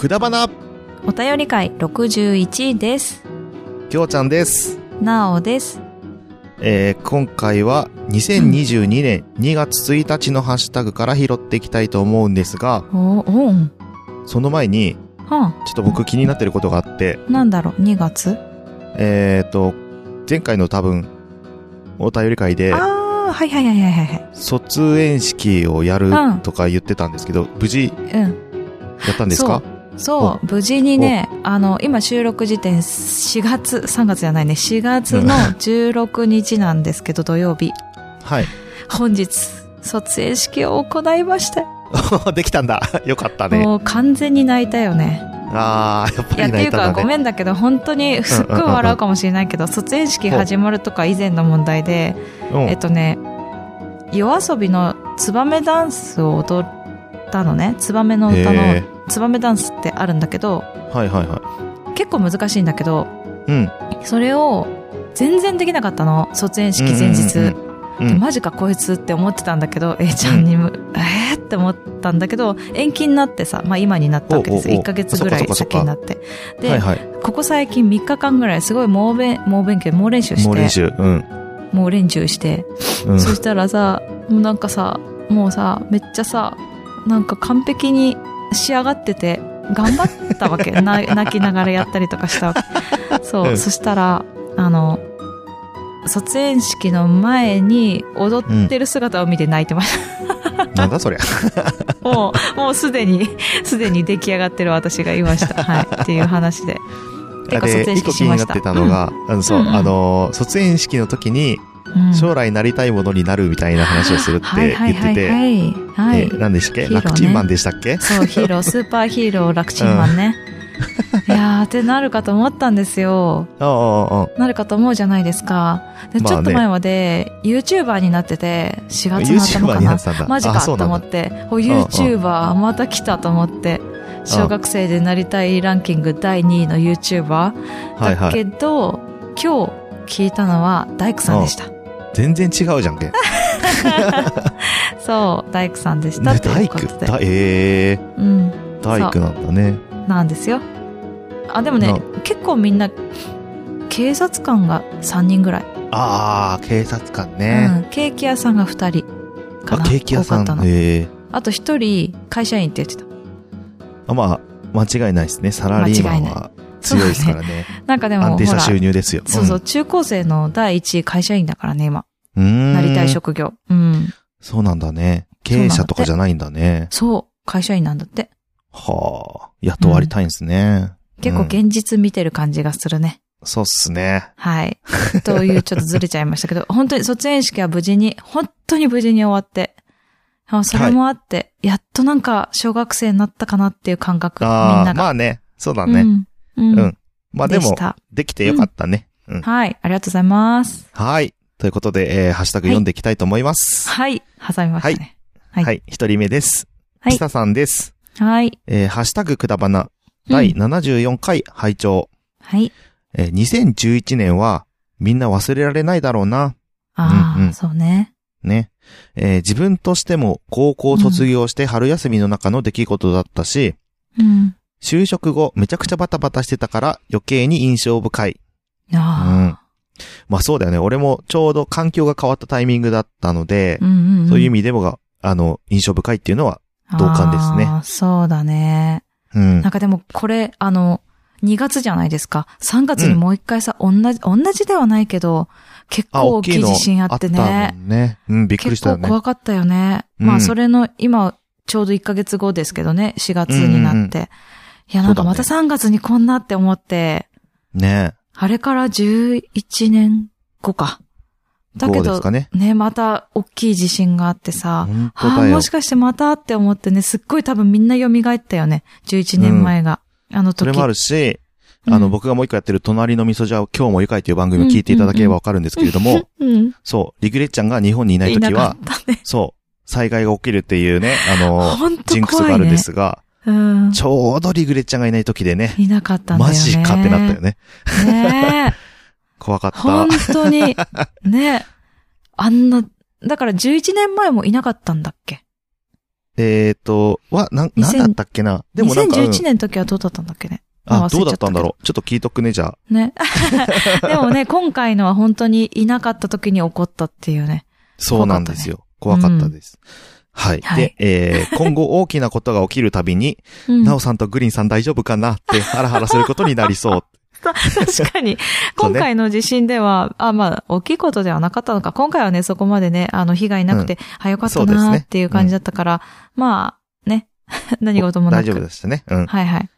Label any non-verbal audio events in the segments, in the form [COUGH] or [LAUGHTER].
くだばな、お便り会61です。きょうちゃんです。なおです。えー、今回は2022年2月1日のハッシュタグから拾っていきたいと思うんですが、うん。その前に、はちょっと僕気になってることがあって、あ、なんだろう、2月えーと、前回の多分、お便り会であ、あ、はいはいはいはいはい。卒園式をやるうんとか言ってたんですけど、無事うん。やったんですか？そう、無事にね、あの、今収録時点4月、3月じゃないね、4月の [LAUGHS] 16日なんですけど、土曜日。はい。本日、卒園式を行いました。[LAUGHS] できたんだ。[LAUGHS] よかったね。もう完全に泣いたよね。あー、やっぱいや、りっていうか、泣いたんだね。ごめんだけど、本当にすっごい笑うかもしれないけど、卒園式始まるとか以前の問題で、うんえっとね、夜遊びのツバメダンスを踊ったのね。ツバメの歌のへツバメダンスってあるんだけど、ーはいはいは結構難しいんだけど、い。うん。それを全然できなかったの。卒園式前日。うんうんうんマジかこいつって思ってたんだけど、A ちゃんにも、えーって思ったんだけど、延期になってさ、まあ今になったわけですよ。おうおうおう1ヶ月ぐらい先になって。で、はいはい。ここ最近3日間ぐらいすごい猛勉、猛勉強、猛練習して、もう練習。うん。猛練習して、うん。そしたらさ、もうなんかさ、もうさ、めっちゃさ、なんか完璧に仕上がってて、頑張ったわけ。[LAUGHS] な泣きながらやったりとかしたわけ。そう、うんそしたら、あの、卒園式の前に踊ってる姿を見て泣いてました。なんだそりゃ。[LAUGHS] もう、もうすでに、すでに出来上がってる私がいました。はい。っていう話で。結構卒で、園式しました。気になってたのが、あの、そう、うんうんあの、卒園式の時に、うん、将来なりたいものになるみたいな話をするって言ってて。え何でしたっけ？楽ちんマンでしたっけ？そう、ヒーロー、[LAUGHS] スーパーヒーロー、楽ちんマンね。いやー、ってなるかと思ったんですよ。[LAUGHS] なるかと思うじゃないですか。で、ちょっと前まで、YouTuber になってて、4月の頭かな。にな。マジかと思って、お、YouTuber また来たと思って、小学生でなりたいランキング第2位の YouTuber。だけど、今日聞いたのは大工さんでした。全然違うじゃんけ。ねそう、大工さんでしたとい大工？ええうん。大工なんだね。なんですよ。あ、でもねな、結構みんな、警察官が3人ぐらい。ああ、警察官うね。ん。ケーキ屋さんが2人かあ、な。ケーキ屋さん。ええあと1人、会社員って言ってた。あ、まあ、間違いないですね。サラリーマンは強いですからね。なんかでも、安定した収入ですよ。そうそう、中高生の第1位会社員だからね、今。うん。なりたい職業。うん。そうなんだね。経営者とかじゃないんだね。そう、会社員なんだって。はあ、雇われたいんですね。結構うん現実見てる感じがするね。そうっすね。はい。というちょっとずれちゃいましたけど、[LAUGHS] 本当に卒園式は無事に、本当に無事に終わって、あそれもあって、やっとなんか小学生になったかなっていう感覚、みんなが。まあね。そうだね。うん。うん。うんまあでも、できてよかったね。うん。はい。ありがとうございます。はい。ということで、えー、ハッシュタグ読んでいきたいと思います。はい。挟みましたね。は。はいい一人目です。はいひささんです。はい。えー、ハッシュタグくだばな、うん第74回拝聴、はい。えー、2011年は、みんな忘れられないだろうな。ああ、うんうんそうね。ね。えー自分としても高校卒業して春休みの中の出来事だったし、うん。就職後めちゃくちゃバタバタしてたから余計に印象深い。あまあそうだよね。俺もちょうど環境が変わったタイミングだったのであ。う、んうんん。そういう意味でもが、あの、印象深いっていうのは、同感ですねああそうだね。うんなん。かでもこれ、あの、2月じゃないですか。3月にもう一回さ、同じ、同じではないけど、結あ、構大きい地震あってね。ね。うん、びっくり結構したよね。怖かったよね。うんまあ、それの、今、ちょうど1ヶ月後ですけどね、4月になって。うんいや、なんかまたそう3月にこんなって思って、ねあれから11年後か。だけどね。ね、また大きい地震があってさ、あもし。かしてまたって思ってね、すっごい多分みんな蘇ったよね。11年前が。あの時。それもあるし、うんあの、僕がもう一個やってる隣の味噌汁を今日も愉快という番組を聞いていただければわかるんですけれども、[LAUGHS] うん。そう、リグレッちゃんが日本にいないときなかはね。そう、災害が起きるっていうね、あの、ほんとジンクス。があるんですが、うん。ちょうどリグレッちゃんがいないときでね、いなかったんだよマね。ジかってなったよね。ねえ。[LAUGHS] 怖かった。本当に、[LAUGHS] ねあんな、だから11年前もいなかったんだっけ？えっ、と、は、なん、2000なんだったっけな？でもなんか、うん2011年の時はどうだったんだっけね。あ、どうだったんだうろう？ちょっと聞いとくね、じゃあ。ね。[LAUGHS] でもね、今回のは本当にいなかった時に起こったっていうね。そうなんですよ。怖かったです。はい。はいで、えー、今後大きなことが起きるたびに、うんなおさんとグリーンさん大丈夫かなってハラハラすることになりそう。[LAUGHS] 確かに。[LAUGHS] 今回の地震では、あ、まあ、大きいことではなかったのか。今回はね、そこまでね、あの、被害なくて、あ、よかったなっていう感じだったから、まあ、ね。[LAUGHS] 何事もなく。大丈夫でしたね。うん。はいはい。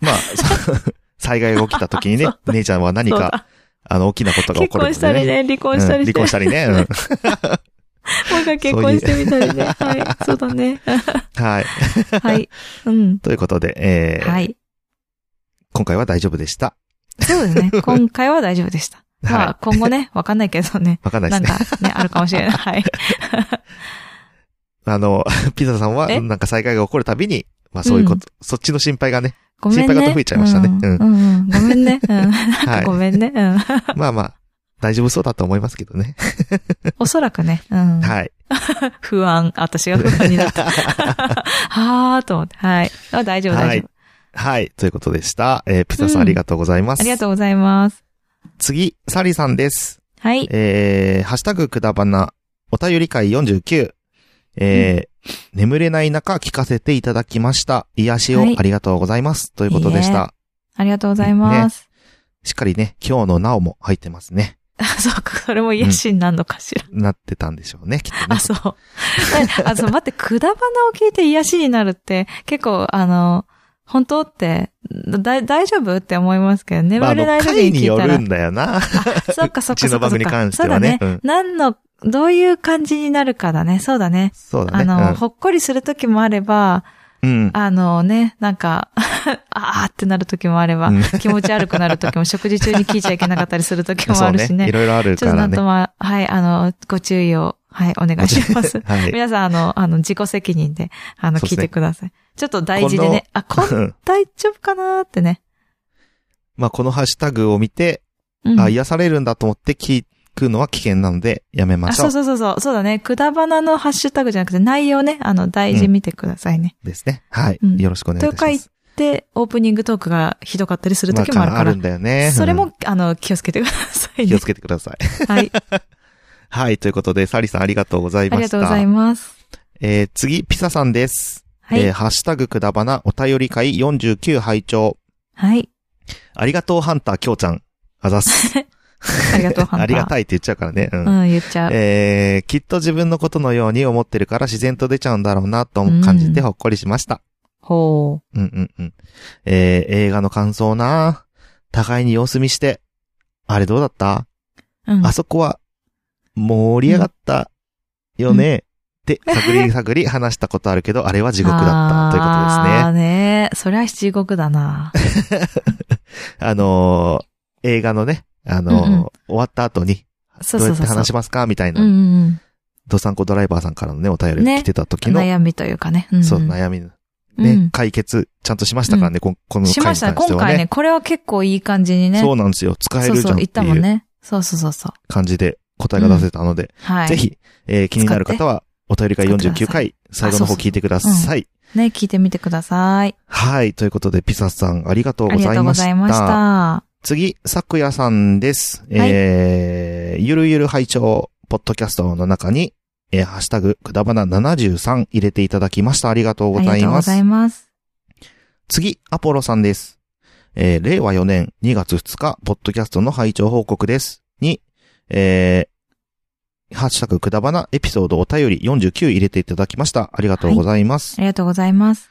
まあ、そ災害が起きた時にね姉ちゃんは何か、あの、大きなことが起結こるね。婚したりね、離婚したりして。うん離婚したりね。うんもう一回結婚してみたりね。はい。そうだね。[LAUGHS] はい。[LAUGHS] はい。うん。ということで、えーはい。今回は大丈夫でした。そうですね。[LAUGHS] 今回は大丈夫でした。まはあ、今後ね、わかんないけどね。わかんないなんですね。かね、あるかもしれない。はい。あの、ピザさんは、え？なんか災害が起こるたびに、まあそういうこと、そっちの心配がね、ごめんね。心配が増えちゃいましたねうん。うんうんうん。ごめんね。うん。はいごめんね。うん。まあまあ、大丈夫そうだと思いますけどね。[LAUGHS] おそらくね。うん。はい。[LAUGHS] 不安。私が不安になった。[LAUGHS] はーと思って。はい。あ大丈夫、はい大丈夫。はい。ということでした。えー、ピザさんうんありがとうございます。ありがとうございます。次、サリさんです。はい。えー、ハッシュタグくだばな、お便り会49。えー、眠れない中聞かせていただきました。癒しをはいありがとうございます。ということでした。ありがとうございます。しっかりね、今日のなおも入ってますね。[LAUGHS] そうか、それも癒しになるのかしら。なってたんでしょうね、きっとね。あ、そう。[LAUGHS] あ、そう、待って、くだばなを聞いて癒しになるって、結構、あの、本当って、だ、大丈夫って思いますけど、眠れない時回にに聞いたら。よるんだよな。そっかそっかそっかそっか。[LAUGHS] うちの番組に関してはねそうだね。うん何の、どういう感じになるかだね。そうだね。そうだね。あの、ほっこりする時もあれば、あのね、なんか、[LAUGHS] あーってなる時もあれば、うん気持ち悪くなる時も、食事中に聞いちゃいけなかったりする時もあるしそうね。いね。ろいろあるちょっとからね。なんとま、はい、あの、ご注意を、はい、お願いします。はい。皆さん、あの、あの、自己責任で、あの、聞いてください。ちょっと大事でね、あ、こん、うん大丈夫かなーってね。まあ、このハッシュタグを見て、うん。あ、癒されるんだと思って聞くのは危険なので、やめまあ、しょ。そううそうそうそう。そうだね。くだばなのハッシュタグじゃなくて内容ね、あの、大事見てくださいね。ですね。はい。うんよろしくお願いします。で、オープニングトークがひどかったりする時もあるからまあるん。だよね。それも、うんあの、気をつけてくださいね気をつ。けてください。はい。[LAUGHS] はい。ということで、サリさんありがとうございあました。りがとうございます。えー、次、ピサさんです。はい。えー、ハッシュタグくだばなお便り会49拝聴はい。ありがとうハンターきょうちゃん。あざっす。[LAUGHS] [LAUGHS] ありがとう、ハンター。ありがたいって言っちゃうからね。うん。うん、言っちゃう。えー、きっと自分のことのように思ってるから自然と出ちゃうんだろうなと感じてほっこりしました。ほうんうんうん。えー、映画の感想な互いに様子見して、あれどうだった、う。うん。あそこは、盛り上がったよね、って探り探り話したことあるけど、あれは地獄だった [LAUGHS] ということああですね。ね。そりゃ地獄だな。[LAUGHS] あのー映画のね、あのーうんうん終わった後に、そうそうそうそうどうやって話し。ますかみたいな、うんうんドサンコドライバーさんからのね、お便りね来てた時うん。の、悩みというかね。うんそう、悩みのうね、ん解決、ちゃんとしましたからね、ここの回にしましたね。関してはね。今回ね、これは結構いい感じにね。そうなんですよ。使えそうそう、るじゃんっ言ってたもいうんね。そうそうそうそう。感じで答えが出せたので、はい。ぜ。ひ、えー気になる方は、お便り会49回、最後の方聞いてください。ね、聞いてみてください。はい。ということで、ピサさん、ありがとうありがとうごございました。次、さくやさんです。はいえー、ゆるゆる拝聴ポッドキャストの中に、えー、ハッシュタグ、くだばな73入れていただきました。ありがとうあございますりがとうござ。います。次、アポロさんです。えー、令和4年2月2日、ポッドキャストの拝聴報告です。に、えー、ハッシュタグくだばなエピソードお便り49入れていただきました。ありがとうございます。ありがとうございます。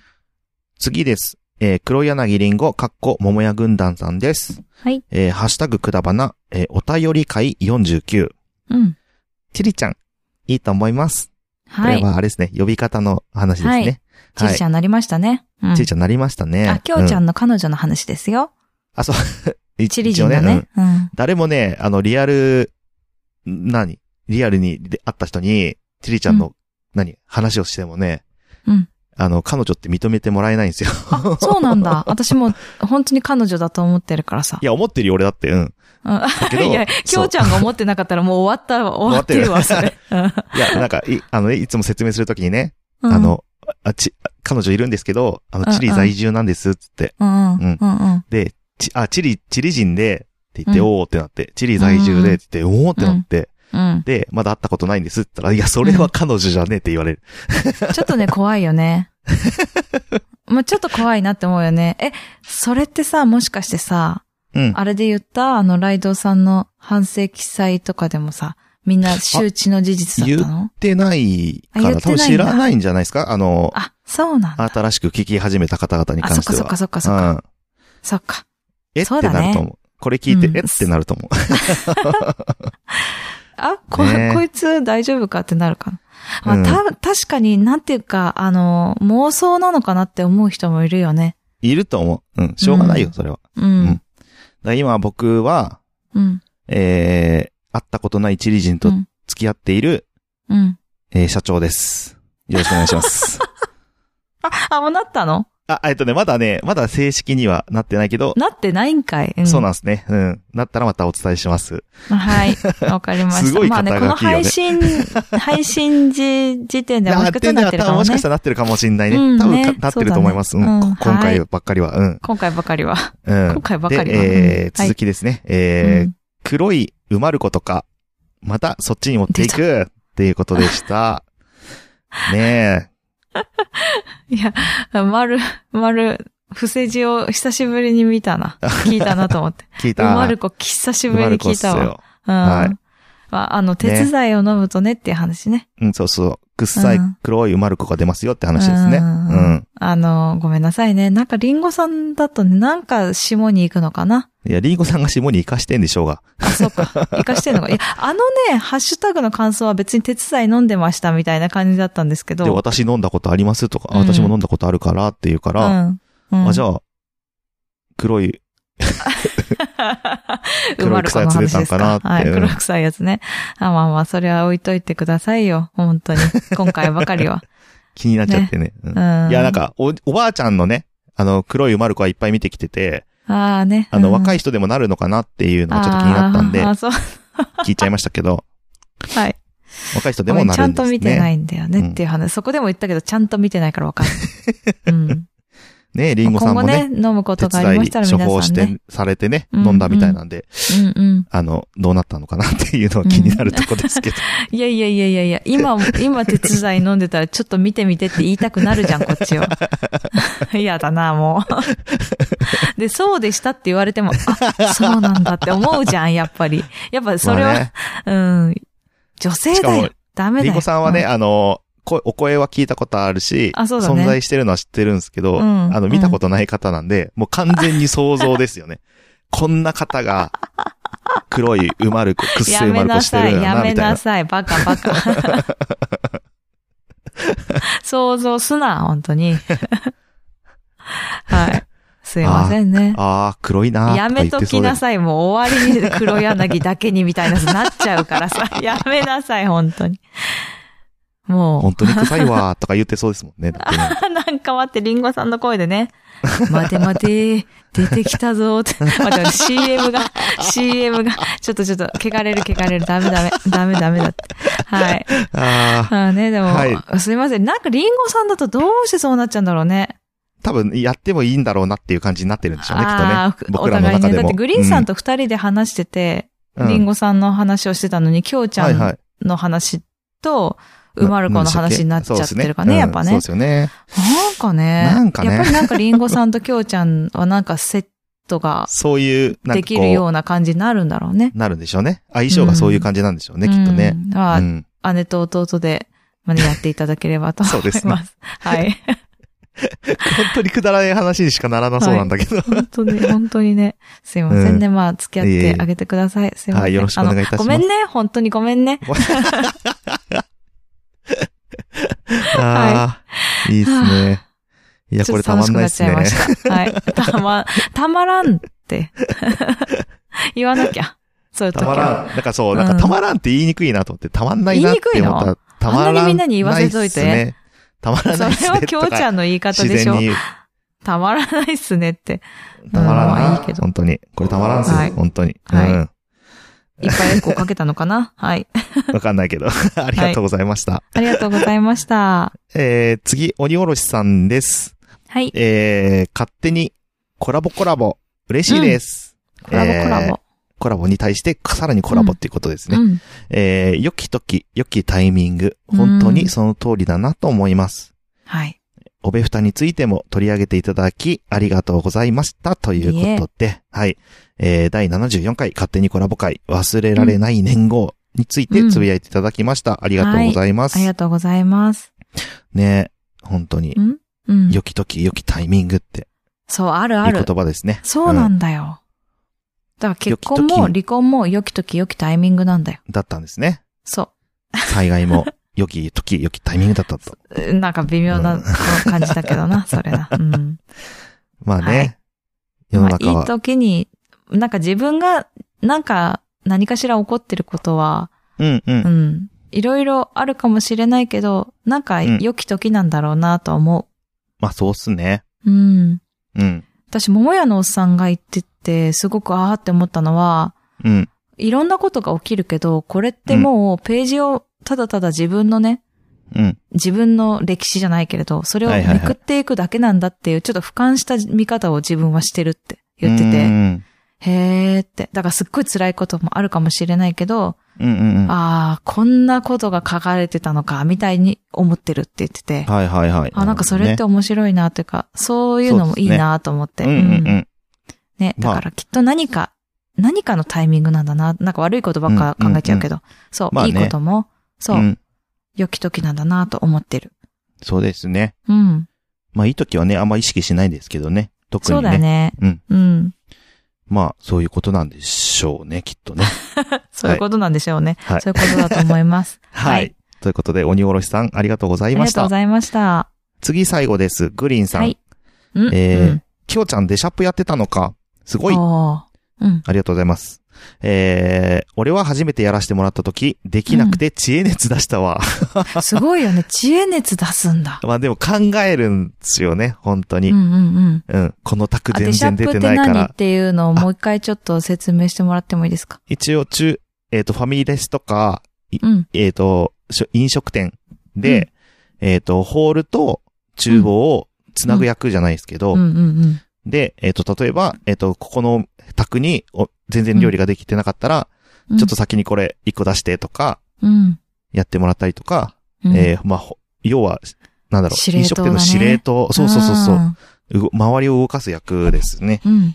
次です。えー、黒柳りんご、かっこ、桃屋軍団さんです。はい。えー、ハッシュタグくだばな、えー、お便り会49。うん。ちりちゃん、いいと思います。こはい。れはあれですね、呼び方の話ですね。ちりちゃんなりましたね。うん。ちりちゃんなりましたね。あ、きょうちゃん。んの彼女の話ですよ。あ、そう。[LAUGHS] 一チリ一応うんね。うん。誰もね、あの、リアル、何？リアルにで会った人に、ちりちゃんの、何？話をしてもね、うん。あの、彼女って認めてもらえないんですよ。あ、そうなんだ。[LAUGHS] 私も本当に彼女だと思ってるからさい。や、思ってるよ、俺だって、うん。うんけど [LAUGHS] いや、きょうちゃんが思ってなかったらもう終わった、終わってるわ、それ。[LAUGHS] いや、なんか、い、あのね、いつも説明するときにね、うんあ、の、あ、ち、彼女いるんですけど、あの、チリ在住なんです、つって。うん。うん。で、ち、あ、チリ、チリ人で、って言って、うんおーってなって、チリ在住で、って言って、おーってなって、うん。で、まだ会ったことないんですって言ったら、いや、それは彼女じゃねえって言われる。ちょっとね、怖いよね。[LAUGHS] まあちょっと怖いなって思うよね。え、それってさ、もしかしてさ、うん。あれで言ったあの、ライドウさんの反省記載とかでもさ、みんな周知の事実だったの？言ってないから、多分知らないんじゃないですか？あの、あ、そうなんだ。新しく聞き始めた方々に関しては。あそっかそっかそっかそっかうん。そっか。えってなると思う。これ聞いて、うんえってなると思う。[LAUGHS] あ、こ、ねこいつ大丈夫かってなるかな。まあ、うんた、確かになんていうか、あの、妄想なのかなって思う人もいるよね。いると思う。うん。しょうがないよ、うんそれは。ううんん。だ今僕は、うん。えー、会ったことないチリ人とうん。付き合っている、うん。えー社長です。よろしくお願いします。[LAUGHS] あ、あ、もうなったの？あ、えっとね、まだね、まだ正式にはなってないけど、なってないんかい。そうなんんですね。うん。なったらまたお伝えします。はい。わかりました。[LAUGHS] すごいまあね、この肩書きよね配信、[LAUGHS] 配信時、時点ではもしかしたらなってるかもねもしかし。たらなってるかもしれないね。うんね多分かなってると思います。そうだねうんうんこ今回はばっかりは。うん。今回ばかりは。うん。[LAUGHS] 今回ばかりは。で、えーうん続きですね。えーうん黒い埋まる子とか、またそっちに持っていくっていうことでした。ね [LAUGHS] いや、丸、丸、伏せ字を久しぶりに見たな。聞いたなと思って。え、[LAUGHS] 聞いた。うまる子、久しぶりに聞いたわ。うん。はいまあ、あの、手伝いを飲むとねっていう話ね。うん、そうそう。臭いうん黒い埋まる子が出ますよって話ですね。ううんん。あの、ごめんなさいね。なんかリンゴさんだとね、なんか下に行くのかな？いや、リンゴさんが下に生かしてんでしょうが。あ、そうか。生かしてんのか。いや、あのね、ハッシュタグの感想は別に手伝い飲んでましたみたいな感じだったんですけど。で、私飲んだことありますとか、あうん私も飲んだことあるからって言うから、うん。うん、あ、じゃあ、黒い、[LAUGHS] 黒い臭いやつ出たんかなってはい、うん黒臭いやつね。あ、まあまあ、それは置いといてくださいよ。本当に。今回ばかりは。[LAUGHS] 気になっちゃってね。うんうん。いや、なん。か、お、おばあちゃんのね、あの、黒い埋まる子はいっぱい見てきてて、ああね。あの、若い人人でもなるのかなっていうのがちょっと気になったんであ、ーそう。[LAUGHS] 聞いちゃいましたけど、はい。若い人でもなるんですね。と見てないんだよねっていう話。そこでも言ったけど、ちゃんと見てないからわかんない。うん。ね、リンゴさんもね、ね、飲むこ手とがありましたら処方し皆さんね。て、されてね、うん飲んだみたいなんで、うんうん。あの、どうなったのかなっていうのは気になるとこですけど。[LAUGHS] いやいやいやいやいや、今、今手伝い飲んでたらちょっと見てみてって言いたくなるじゃん、こっちは。[LAUGHS] 嫌だな、もう。で、そうでしたって言われても、あ、そうなんだって思うじゃん、やっぱり。やっぱそれは、まあねうん。女性だよ。ダメだよ。リンゴさんはね、うあの、こお声は聞いたことあるし、あそうだね存在してるのは知ってるんですけど、うんあの、見たことない方なんで、もう完全に想像ですよね。[LAUGHS] こんな方が、黒い埋まる子、くっせやめい埋まる子してるんだな、やめみたいな。なさい、バカバカ。[LAUGHS] 想像すな、本当に。[LAUGHS] はい。すいませんね。ああ、黒いなやめときなさい。もう終わりに黒柳だけにみたいななっちゃうからさ。やめなさい、本当に。も本当に臭いわーとか言ってそうですもんね。ねう、[LAUGHS] なんか待って、リンゴさんの声でね。待て待て、出てきたぞって。待って待って、CM が、CM が、ちょっとちょっと、汚れる汚れる、ダメダメ、ダメダメだって。はい。ああ、ね、でも、はすいません。なんかリンゴさんだとどうしてそうなっちゃうんだろうね。多分やってもいいんだろうなっていう感じになってるんでしょうね、きっとね。僕らの中でも。だってグリーンさんと二人で話してて、うん、リンゴさんの話をしてたのに、きょうちゃんはいはい。の話と、うまる子の話になっちゃってるかね、やっぱねそうで。すよね。なんかね。なんかねやっぱりなんかリンゴさんときょうちゃんはなんかセットがそういう、できるような感じになるんだろうね。なるんでしょうね。相性がそういう感じなんでしょうね、きっとね。うん。まあ。姉と弟で、まね、やっていただければと思います。そうですはい。本当にくだらない話にしかならなそうなんだけど。本当に、本当にね。すいませんね。まあ、付き合ってあげてください。すいません。はいよろしくお願いいたしますごめんね。本当にごめんね。ああ、いいですね。いや、これたまんないですね。はい。たま、たまらんって。言わなきゃ。そういう時は。たまらん。なんかそう、なんかたまらんって言いにくいなと思って、たまんないなって言いにくいの？思ったら、たまらん。あんなにみんなに言わせといてたまらないっすね。それはきょうちゃんの言い方自でしょ。たまらないっすねって。たまらんな。まあいいけど本当に。これたまらんっすよ、はい本当に。はいうん。いっぱいエコーかけたのかな？[LAUGHS] はい。わかんないけど。[LAUGHS] ありがとうございました。ありがとうございました。えー、次、鬼おろしさんです。はい。えー、勝手にコラボコラボ。嬉しいです。コラボコラボ。コラボに対して、さらにコラボっていうことですね。うん。えー、良き時、良きタイミング。本当にその通りだなと思います。はい。おべふたについても取り上げていただき、ありがとうございました。ということで、はい。えー、第74回勝手にコラボ会、忘れられない年号についてつぶやいていただきました。ありがとうございます。ありがとうございます。ね本当に、ん？うん。良き時、良きタイミングって、そう、あるあいいる。言葉ですね。そうなんだよ。だから結婚も離婚も良き時良きタイミングなんだよ。だったんですね。そ災害も、良き時、良きタイミングだったと。う。[LAUGHS] なんか微妙な感じだけどな、それな。うん。[LAUGHS] まあね、はい世のまあ、いい中は、時に、なんか自分が、なんか何かしら起こってることは、うんう。うんん。いろいろあるかもしれないけど、なんかうん良き時なんだろうなと思まあそうっすね。う。うん。うん。私、桃屋のおっさんが言ってて、すごくあーって思ったのは、うん。いろんなことが起きるけど、これってもうページをただただ自分のね、うん。自分の歴史じゃないけれど、それをめくっていくだけなんだっていう、ちょっと俯瞰した見方を自分はしてるって言ってうて、んへーって。だからすっごい辛いこともあるかもしれないけど、うんうんうん。ああ、こんなことが書かれてたのか、みたいに思ってるって言ってて、はいはいはい。あ、なんかそれって面白いなというか、そういうのもいいなと思って。うんうんうん。ね、まあだからきっと何か、何かのタイミングなんだな。なんか悪いことばっか考えちゃうけど。そう、まあねいいことも、そう、ん良き時なんだなと思ってる。そうですね。うん。まあいい時はね、あんま意識しないですけどね。特にね。そうだよね。うん。うん。まあ、そういうことなんでしょうね、きっとね。[LAUGHS] そういうことなんでしょうね。はいそういうことだと思います。[LAUGHS] はい。はいということで、鬼おろしさん、ありがとうござあいました。りがとうございました。次最後です。グリーンさん。はい。うん。えーうんきょうちゃんデシャップやってたのか。すごい。うん。りがとうございます。えー、俺は初めてやらせてもらった時、できなくて知恵熱出したわ。[LAUGHS] すごいよね。知恵熱出すんだ。まあでも考えるんですよね、本当に。うんうんうん。うん。このタクあ全然出デシャップっててないから。何っていうのをもう一回ちょっと説明してもらってもいいですか？一応、中、えっ、と、ファミレスとか、うん。えっ、と、しょ飲食店で、えっ、と、ホールと厨房をつなぐ役じゃないですけど、うんうんうん。で、えっ、と、例えば、えっ、と、ここの宅にお全然料理ができてなかったら、うんちょっと先にこれ一個出してとか、うん。やってもらったりとか、うんえーまあ、ほ要は、なんだろう、司令塔飲食店の司令塔、そうそうそうそう周りを動かす役ですね。ーうん。っ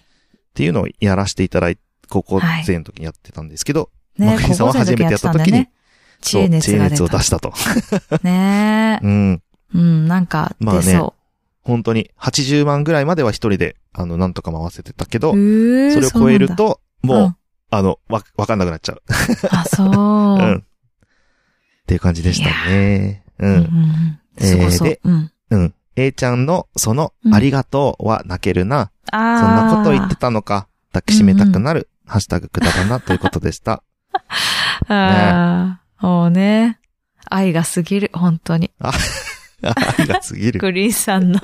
ていうのをやらせていただいて、高校はい生の時にやってたんですけど、ねマグリさんは高校生の時やってたんだよね。知そう恵熱熱を出。したと。ねえ。[LAUGHS] うん。うん、なんかまあね本当に、80万ぐらいまでは一人で、あの、なんとか回せてたけどそれを超える、と、もう、そうなんだあの、わ、わかんなくなっちゃう。うんあ、そう。[LAUGHS] うん。っていう感じでしたね。ううんうん。えーでうん。うん。A ちゃんの、その、うんありがとうは泣けるな。ああ。そんなこと言ってたのか。抱きしめたくなる。ハッシュタグくだばな、ということでした。[LAUGHS] ああ。もうね。愛が過ぎる、本当に。愛が過ぎる。グリーンさんの [LAUGHS] ん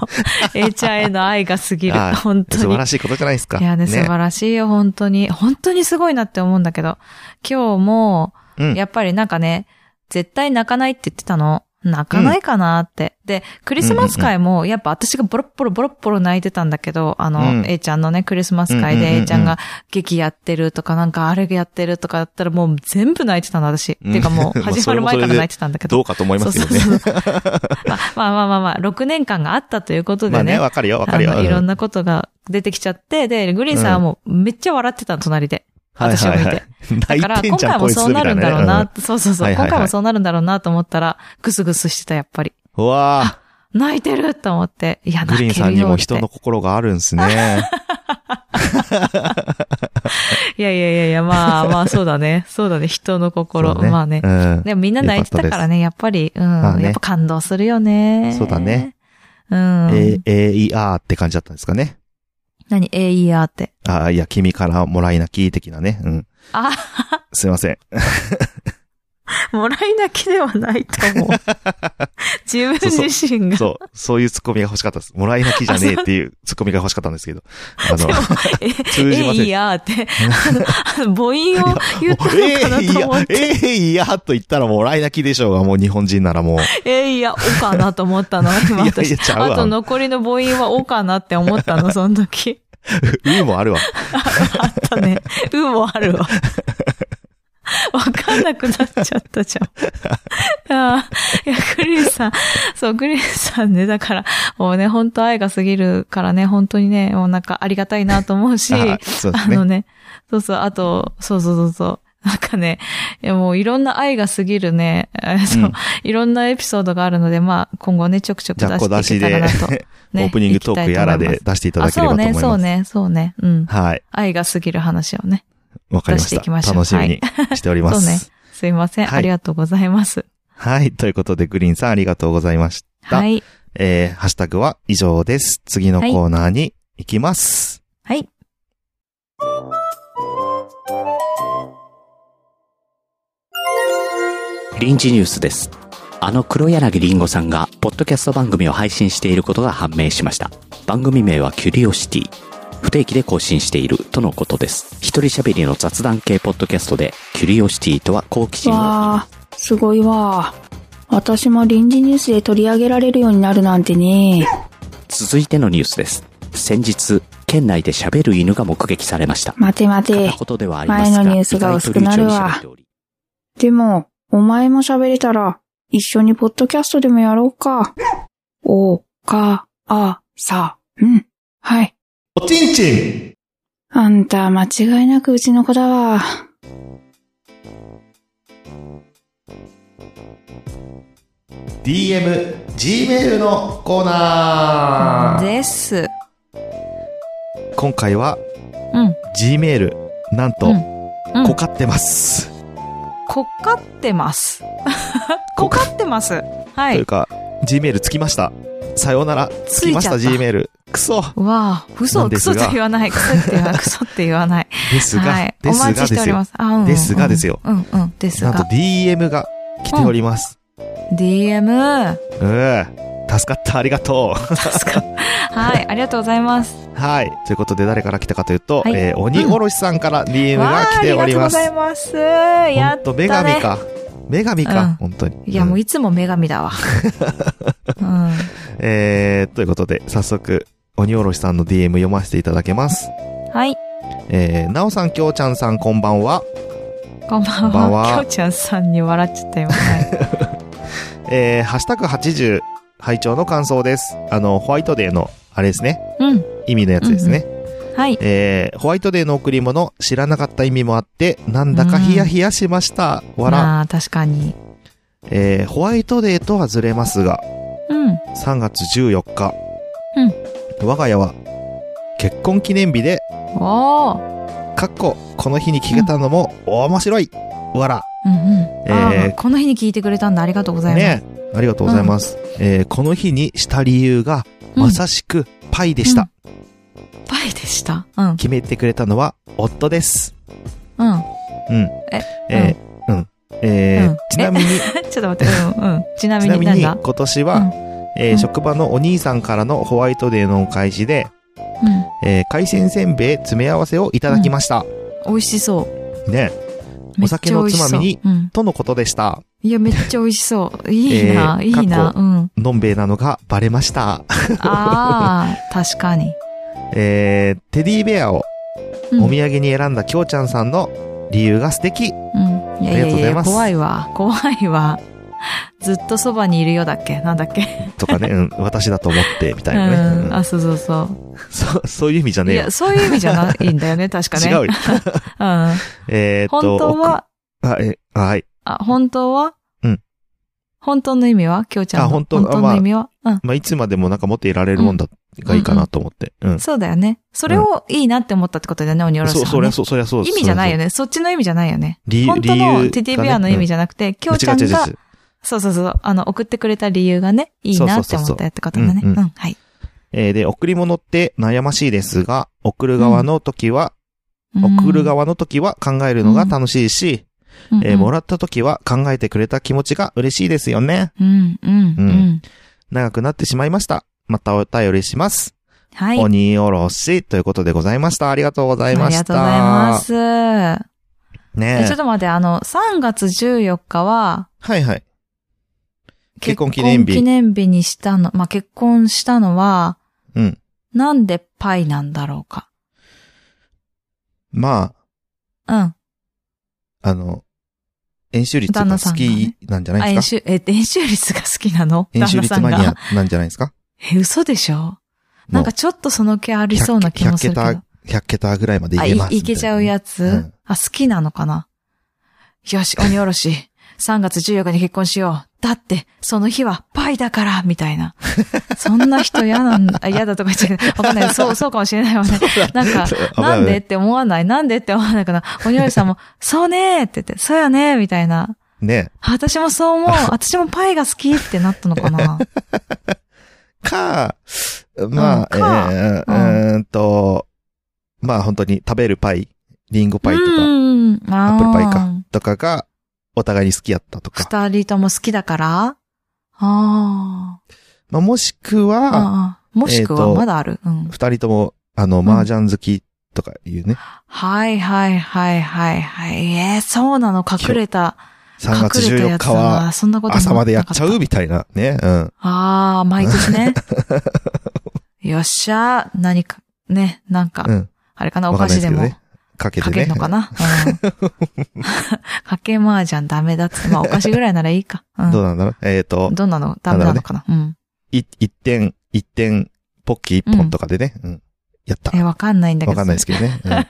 への愛が過ぎるあ。本当に素晴。らしいことじゃないですか。いやね、素晴らしいよ、本当に。本当にすごいなって思うんだけど。今日も、うん。やっぱりなんかね、絶対泣かないって言ってたの。泣かないかなって。で、クリスマス会も、やっぱ私がボロッボロボロッボロ泣いてたんだけど、あの、うん A ちゃんのね、クリスマス会でうんうんうんうん A ちゃんが劇やってるとか、なんかあれやってるとかだったらもう全部泣いてたの、私。うんていうかもう [LAUGHS] まあ始まる前から泣いてたんだけど。どうかと思いますよね。そうそうそうまあまあまあまあまあ、6年間があったということでね。まあね、わかるよ、わかるよ。いろんな。なことが出てきちゃって、で、グリーンさんはもうめっちゃ笑ってたの、隣で。私を見て。だ [LAUGHS] 泣から、いてんじゃん、今回もそうなるんだろうな、みたいねそうそうそう、はいはいはい今回もそうなるんだろうなと思ったら、ぐすぐすしてた、やっぱり。うんうわ泣いてると思って。いや、泣けるよって。リーンさんにも人の心があるんすね。[LAUGHS] いやいやいやいや、まあまあ、そうだね。そうだね、人の心。そうまあねう。ん。でもみんな泣いてたからね、やっぱり、うん、まあねやっぱ感動するよね。そうだね。うん。えー、えー、いあーって感じだったんですかね。何 ?AER って。ああ、いや、君からもらい泣き的なね。うん。あ、すいません。[LAUGHS] もらい泣きではないと思う。[LAUGHS] 自分自身が。そう、そういうツッコミが欲しかったです。もらい泣きじゃねえっていうツッコミが欲しかったんですけど。あの、え、[LAUGHS] 通じませんえいやーって、あの、母音を言ったのかなえいやと思っ、て、えいやと言ったらもらい泣きでしょうが、もう日本人ならもう。えいや、おかなと思ったの、今いや私。いやちゃうわあと残りの母音はおかなって思ったの、その時。うもあるわ。あったね。うもあるわ。[LAUGHS] わかんなくなっちゃったじゃん。[LAUGHS] ああ、いや、クリスさん、そう、クリスさんね、だから、もうね、本当愛が過ぎるからね、本当にね、もうなんかありがたいなと思うし、あそうね。あのね、そうそう、あと、そうそうそうそう。なんかね、いやもういろんな愛が過ぎるね、えーそう、うんいろんなエピソードがあるので、まあ、今後ね、ちょくちょく出出ししてで、いけたらなと、ね。[LAUGHS] オープニングトークやらで出していただければと思います。あ、そうね、そうね、そうね。うん。はい。愛が過ぎる話をね。わかりまし。出しし楽しみにしております。[LAUGHS] そうね。すいません。はいありがとうございます。はい。ということで、グリーンさんありがとうございました。はい。えー、ハッシュタグは以上です。次のコーナーに行きます。はい。臨時ニュースです。あの黒柳りんごさんが、ポッドキャスト番組を配信していることが判明しました。番組名はキュリオシティ。不定期で更新しているとのことです。一人喋りの雑談系ポッドキャストで、キュリオシティとは好奇心をわあ、すごいわ。私も臨時ニュースで取り上げられるようになるなんてね。続いてのニュースです。先日、県内で喋る犬が目撃されました。待て待て片。言ではありますが、前のニュースが薄くなるわでも、お前も喋れたら、一緒にポッドキャストでもやろうか。お、か、あ、さ、うん。はい。おちんちんあんた、間違いなくうちの子だわ。DM、Gmail のコーナーです。今回はうん。Gmail、なんと、うんうんこかってます。こかってます。こかってます。[LAUGHS] はい。というか、Gmail つきました。さようなら、つきましたついちゃった Gmail。くそわあ、な嘘、クソって言わない。クソって言わない。クソって言わない。ですが、はい。おですが待ちですよ。しております。あ、うんうん。ですがですようんうん。ですなんとが。DM が来ております。DM。うん。助かった、ありがとう。はい。ありがとうございます。はい。ということで、誰から来たかというと、はいえー、鬼おろしさんから DM が来ありがとうごております。ざいます。やっと、女神ね。か。女神か、うん本当に。いや、もううんいつも女神だわ。[LAUGHS] うん。えー、ということで、早速、鬼おろしさんの DM 読ませていただけます。はい。えー、なおさん、きょうちゃんさん、こんばんは。こんばこんばんんは。はきょうちゃんさんに笑っちゃったよ。は [LAUGHS] いえー、ハッシュタグ80、拝聴の感想です。あの、ホワイトデーの、あれですね。うん。意味のやつですね。はい。えー、ホワイトデーの贈り物、知らなかった意味もあって、なんだかヒヤヒヤしました。わら。まあ、確かに。えー、ホワイトデーとはずれますが、うん。3月14日。我が家は、結婚記念日で、おー。かっこ、この日に聞けたのも、面白い。わら。うんうん。あえーーこの日に聞いてくれたんだ。ありがとうございます。ねありがとうございます。えー、この日にした理由が、うんまさしく、パイでした。パイでした？うん。決めてくれたのは、夫です。うん。うん。ええー、うん。えーうんちなみに、[LAUGHS] ちょっと待って、うんうん。ちなみに [LAUGHS] になんだ？今年は、うんえーうん職場のお兄さんからのホワイトデーのお返しで、えー海鮮せんべい詰め合わせをいただきました。うん。美味しそう。ね。お酒のつまみに。とのことでした。いや、めっちゃ美味しそう。[LAUGHS] いいな、えーいいなうん。のんべえなのがバレました。ああ、確かに。えーテディベアをうんお土産に選んだきょうちゃんさんの理由が素敵。うん。いやいやありがとうごいや、ざいます怖いわ。怖いわ。ずっとそばにいるよだっけ？なんだっけ？とかね、うん、私だと思って、みたういなね。うんん。あ、そうそうそそう、そういう意味じゃう。ねえよいや、。そういう意味じゃないんだよね、[LAUGHS] 確かね。違うよ。うん。[LAUGHS] えーっと、本当は、奥、あ、え、はい。あ、本当は？うん。本当の意味は？きょうちゃんの。あ本当本当の意味は、うん。まあ、いつまでもなんか持っていられるもんだ、がいいかなと思って。うん。そうだよね。それをいいなって思ったってことだよね、鬼おろしさんそう、はね。そりゃそう、そりゃそう。意味じゃないよね。ね。そっちの意味じゃないよね。理由、本当理由のテディベアの意味じゃなくて、きょうちゃんがそうそうそう、あの、送ってくれた理由がね、いいなって思ったってことだね。そうんうん、はい。えーで、贈り物って悩ましいですが、送る側の時は、うん送る側の時は考えるのが楽しいし、うんえーもらった時は考えてくれた気持ちが嬉しいですよね。うん、うん、うん。長くなってしまいました。またお便りします。はい。鬼おろしということでございました。ありがとうございあました。りがとうございます。ねえちょっと待って、あの、3月14日は、はいはい。結婚記念日結婚記念日にしたの、まあ、結婚したのは、うん。なんでパイなんだろうか。まうん。あ、あの、演習率旦が好きなんじゃなあ、いですか？演習、え、演習率が好きなの？演習率マニアなんじゃないですか？え、嘘でしょ？なんかちょっとその気ありそうな気もするけど。100桁、100桁ぐらいまでいあ、けますいいけちゃうやつ、うんあ、好きなのかな？よし、[LAUGHS] 鬼おろし。3月14日に結婚しよう。だって、その日はパイだから、みたいな。[LAUGHS] そんな人嫌なんだ、嫌だとか言っちゃう。わかんない。そう、そうかもしれないわね。なんか、なんでって思わない？なんでって思わないかな？鬼おろしさんも、そうねーって言って、そうやねーみたいな。ね。あ私もそう思う。私もパイが好きってなったのかな？か、まあ、うんかえーうんと、まあ本当に食べるパイ、リンゴパイとか、うん。アップルパイか。とかが、お互いに好きやったとか。二人とも好きだから？ああ。まあもしくは。もしくはまだある？うん。二人とも、あの、ん麻雀好きとかいうね。はいはいはいはいはい。えー、そうなの？隠れた。3月14隠れたやつ日は朝までやっちゃ思うみたいなね。うん。たああ、毎年ね。[LAUGHS] よっしゃ、何か、ね、なんか、うん。あれかな、お菓子でも。かけてねかけるの。かな？うん。[LAUGHS] かけ麻雀ダメだって。まあ、お菓子ぐらいならいいか。うん。どうなんだろう？えっと、どんなの？ダメなのかな？うん。い一点、一点、ポッキー一本とかでね。うん。やった。え、わかんないんだけど。わかんないですけどね。うん [LAUGHS]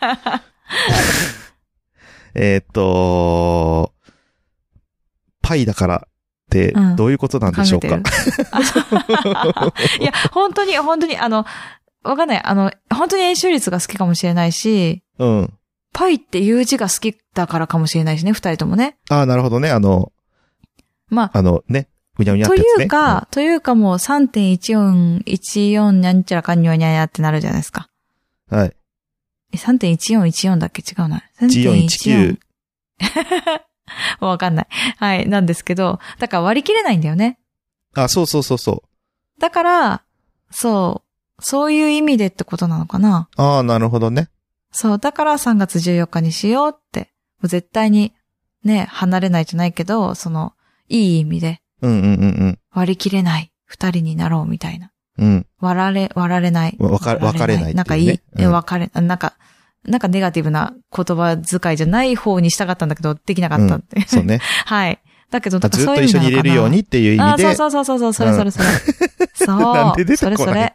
えーっと、パイだからってうんどういうことなんでしょうか、考えてる [LAUGHS] いや、本当に、本当に、あの、わかんない。あの、本当に演習率が好きかもしれないし、うん。パイっていう字が好きだからかもしれないしね、二人ともね。ああ、なるほどね。あの、まあのね、うにゃうにあ、とゃってね。いうか、というかもう3.14、14にゃんちゃらかんにょにゃやってなるじゃないですか。うん、はい。え、3.1414だっけ？違うな。1419。わかんない。はい、なんですけど、だから割り切れないんだよね。あ、そうそうそうそう。だから、そう、そういう意味でってことなのかな。ああ、なるほどね。そう、だから3月14日にしようって、もう絶対にね、離れないじゃないけど、その、いい意味でうんうんうん割り切れない二人になろうみたいな。うん。うん。割られ、割られない。わか割ら別れないねなんかいい、えうん別れ、なんか、なんかネガティブな言葉遣いじゃない方にしたかったんだけど、できなかったって。そうね。[LAUGHS] はい。だけど、だからずっと一緒に入れるようにっていう意味で。あ、そうそうそうそう、それそれそれ。そう。[LAUGHS] なんで出てこないそれそれ。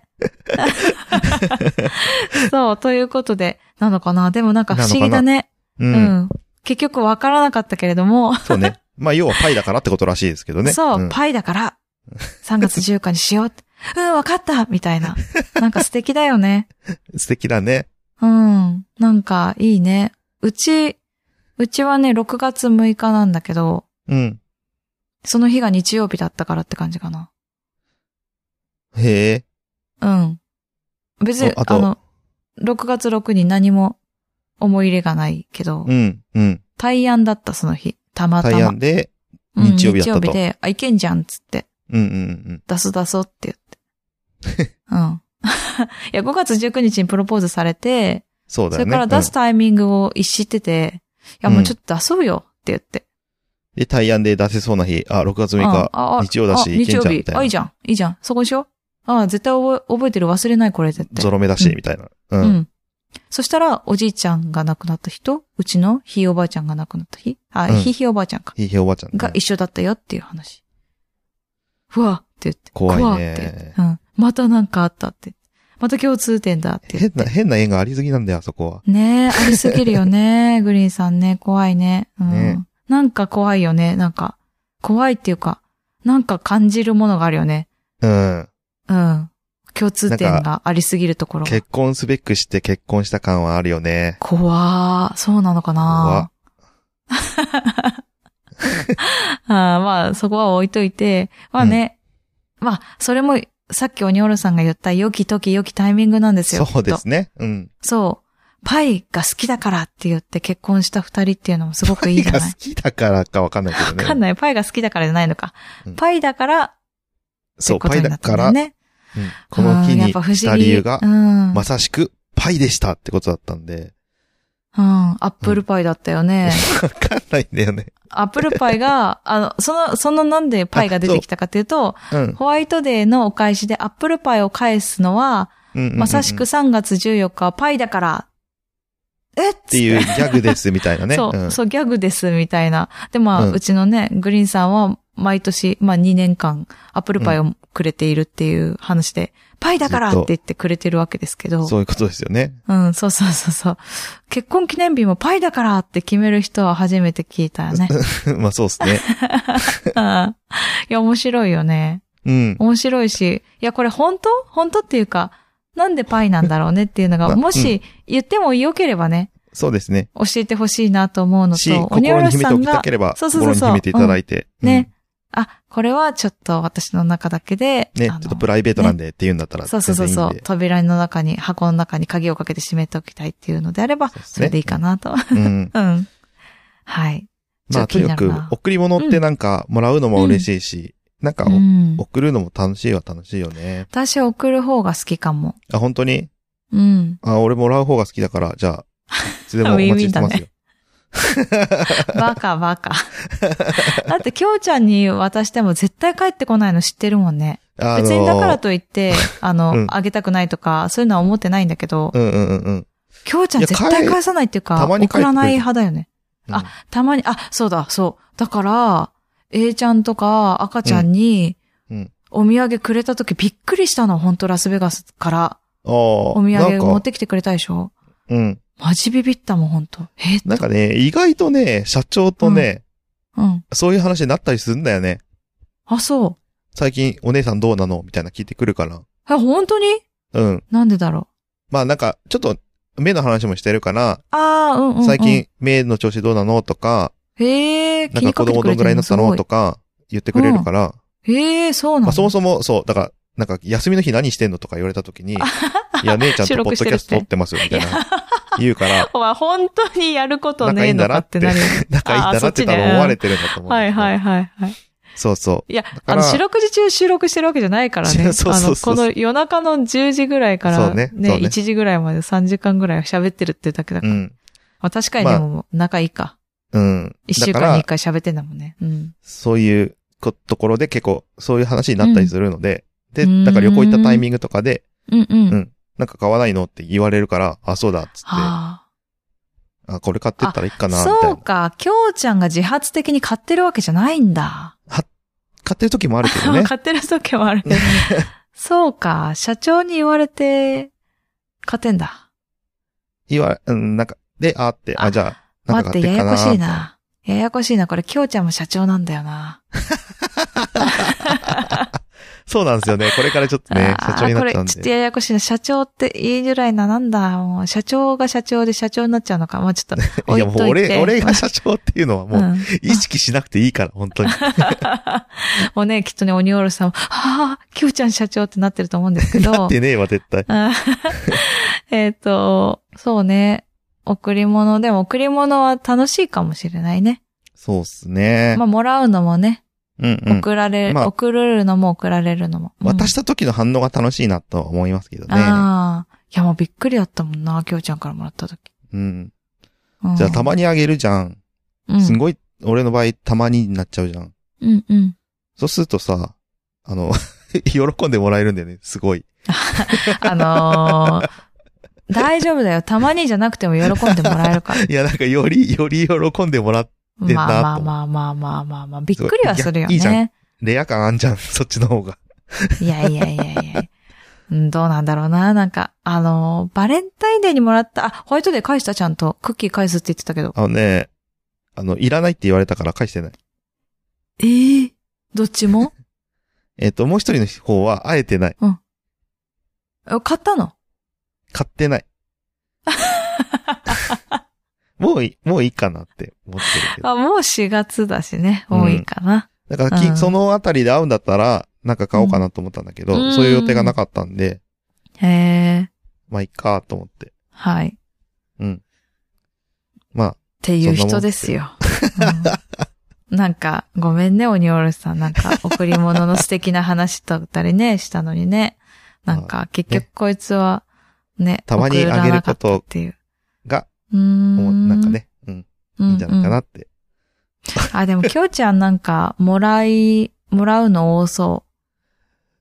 [LAUGHS] そう、ということで、なのかなでもなんか不思議だね。う。うんん。結局わからなかったけれども、そうね。まあ、要はパイだからってことらしいですけどね。そう、んパイだから、3月14日にしよう。うん、わかったみたいな。なんか素敵だよね。素敵だね。うん。なんかいいね。うち、うちはね、6月6日なんだけど、うん。その日が日曜日だったからって感じかな。へえ。うん。別に、おあの、6月6に何も思い入れがないけど、うん、うん。大安だったその日。たまたま。大安で、うん日曜日だったと日曜日で、あ、いけんじゃんっつって、うんうん出す出そうって言って。うん。[LAUGHS] いや、5月19日にプロポーズされて、そうだよね。それから出すタイミングを一知ってて、いや、もうちょっと出そうよって言って。うんで、大安で出せそうな日、あ、6月6うん日、ああ日曜だしあいけんじゃん日曜日みたいなあ、いいじゃん。いいじゃん。そこにしよう。ああ、絶対覚え覚えてる？忘れないこれ絶対。ゾロ目だし、うんみたいな。う。うんん。そしたら、おじいちゃんが亡くなった人、うちのひいおばあちゃんが亡くなった日、あ、うんひいひいおばあちゃんか。ひいひいおばあちゃん。が一緒だったよっていう話。ふわって言って。怖いねふわって言って。うん。またなんかあったって。また共通点だって変な、て。変な縁がありすぎなんだよ、あそこは。ねえ、ありすぎるよね。[LAUGHS] グリーンさんね。怖いね。うん。ねなんか怖いよね。なんか、怖いっていうか、なんか感じるものがあるよね。うん。うん。共通点がありすぎるところが。結婚すべくして結婚した感はあるよね。怖ー。そうなのかな [LAUGHS] あーまあ、そこは置いといて、まあね、まあ、それも、さっき鬼おろさんが言った良き時、良きタイミングなんですよ。そうですね。うん。そう。パイが好きだからって言って結婚した二人っていうのもすごくいいじゃない？が好きだからかわかんないけどね。わかんない。パイが好きだからじゃないのか。うんパイだから、そう、パイだから。うんこの日にうんやっぱ不思議した理由がう、ん。まさしくパイでしたってことだったんで、うん。アップルパイだったよね。わかんないんだよね。アップルパイが、あの、その、そのなんでパイが出てきたかっていうと、うん。ホワイトデーのお返しでアップルパイを返すのは、まさしく3月14日はパイだから、えっつっていうギャグですみたいなね。[LAUGHS] そう、んそう、ギャグです、みたいな。で、まあ、うんうちのね、グリーンさんは、毎年、まあ2年間、アップルパイをくれているっていう話で、パイだからって言ってくれてるわけですけど、そういうことですよね。うん、そうそうそうそう。結婚記念日もパイだからって決める人は初めて聞いたよね。[LAUGHS] まあそうですね。[LAUGHS] うんいや、面白いよね。うん。面白いし、いや、これ本当？本当っていうか、なんでパイなんだろうねっていうのが、[LAUGHS] まあもし言ってもよければね、そうですね。教えてほしいなと思うのし、と、鬼お心におろしさんが、そうそうそうそう心に秘めていただいて。ね、あ、これはちょっと私の中だけで、うん。ね、ちょっとプライベートなんでって言うんだったら、そうそうそうそう。扉の中に、箱の中に鍵をかけて閉めておきたいっていうのであれば、そそれでいいかなと。うん。うん。[LAUGHS] はい。まあとにかく贈り物ってなんか、もらうのも嬉しいし、なんか、うん。送るのも楽しいは楽しいよね。私送る方が好きかも。あ、本当に？うん。あ、俺もらう方が好きだから、じゃあ、[LAUGHS] いつでもお待ちしてますよ。バ [LAUGHS] カバカ。[LAUGHS] だって、きょうちゃんに渡しても絶対帰ってこないの知ってるもんね。あのー別にだからといって、[LAUGHS] あの、うんあげたくないとか、そういうのは思ってないんだけど、うんうんうんうん。きょうちゃん絶対返さないっていうか、送らない派だよね。うんあ、たまに、あ、そうだ、そう。だから、A ちゃんとか赤ちゃんにお土産くれた時びっくりしたの、本当ラスベガスから。お土産持ってきてくれたでしょ？うん。マジビビったもん、本当えなんかね、意外とね、社長とね、うん。そういう話になったりするんだよね。あ、そう。最近お姉さんどうなの？みたいな聞いてくるから。え、本当に？うん。なんでだろまあなんか、ちょっと、目の話もしてるから、う。ああ、うんうん、うん。最。近目の調子どうなの？とか、へえ、気なんか子供どんぐらいになったの？とか言ってくれるから、へえ、そうなのまあそもそも、そう、だから、なんか休みの日何してんのとか言われた時に、[LAUGHS] いや、姉ちゃんと収ポッドキャスト撮ってますよ、みたいな。[LAUGHS] 言うから、[LAUGHS] お前、本当にやることねえのんだなってかってなる。仲いいんだなって多分思われてるんだと思う。はいはいはいはい。そうそう。いや、あの、四六時中収録してるわけじゃないからね。そうそうそうあの、この夜中の10時ぐらいから、ねね1時ぐらいまで3時間ぐらい喋ってるってだけだから。うん。まあ確かにでも、仲いいか。うん。一週だから間に一回喋ってんだもんね。うん。そういうこところで結構、そういう話になったりするので、で、うんだから旅行行ったタイミングとかで、うんうん。うんなんか買わないのって言われるから、あ、そうだ、っつって、あ、はこれ買ってったらいいかあ。な、みたいな。そうか、きょうちゃんが自発的に買ってるわけじゃないんだ。買ってる時もあるけどね。[LAUGHS] 買ってる時もあるけど。[LAUGHS] [LAUGHS] そうか、社長に言われて、買ってんだ。言わ、うん、なんか、で、あって、あ、あじゃあ、なんか待って、買ってっかな。ややこしいな。ややこしいな。これ、きょうちゃんも社長なんだよな。そうなんですよね。これからちょっとね、社長になっちゃうんこれ、ちょっとで。ややこしいな。社長って言いづらいな。なんだ、もう、社長が社長で社長になっちゃうのか。もうちょっと、[LAUGHS] いや。もう俺、俺が社長っていうのはもう、うん意識しなくていいから、本当に。[LAUGHS] もうね、きっとね、鬼おろしさんも、はぁ、きょうちゃん社長ってなってると思うんですけど。なってねえわ、絶対。あ [LAUGHS] えっと、そうね。贈り物、でも贈り物は楽しいかもしれないね。そうっすね。まあ、もらうのもね、うんうん。送られ、まあ送るのも送られるのも。うん渡した時の反応が楽しいなとは思いますけどね。ああ。いや、もうびっくりだったもんな、きょうちゃんからもらった時。うん。うんじゃあ、たまにあげるじゃん。うんすんごい、俺の場合、たまにになっちゃうじゃん。うんうん。そうするとさ、あの、[LAUGHS] 喜んでもらえるんだよね、すごい。[LAUGHS] あのー大丈夫だよ。たまにじゃなくても喜んでもらえるから。いや、なんか、より、より喜んでもらっ、でまあなまあまあまあまあまあまあ。びっくりはするよいやいいじゃね。レア感あんじゃん、[LAUGHS] そっちの方が。いやいやいやいや。うんどうなんだろうな。なんか、あのーバレンタインデーにもらった、あ、ホワイトデー返したちゃんと。クッキー返すって言ってたけど。あのね、あの、いらないって言われたから返してない。ええどっちも？[LAUGHS] えっ、と、もう一人の方は、あえてない。え買ったの？買ってない。[LAUGHS] もういい、もういいかなって思ってるけど。あ、もう4月だしね。もういいかな。だからき、うんそのあたりで会うんだったら、なんか買おうかなと思ったんだけど、うんそういう予定がなかったんで、へえ。まあいいかと思って。はい。っうん。まあ、ていう人ですよ。うんなんか、ごめんね、鬼おろしさん。なんか、贈り物の素敵な話だったりね、したのにね。なんか、結局こいつは、ね、たまにあげること送らなかったっていう。が、うーん。なんかね、うん、うん、いいんじゃないかなって。あ、でも、きょうちゃんなんか、もらい、もらうの多そう。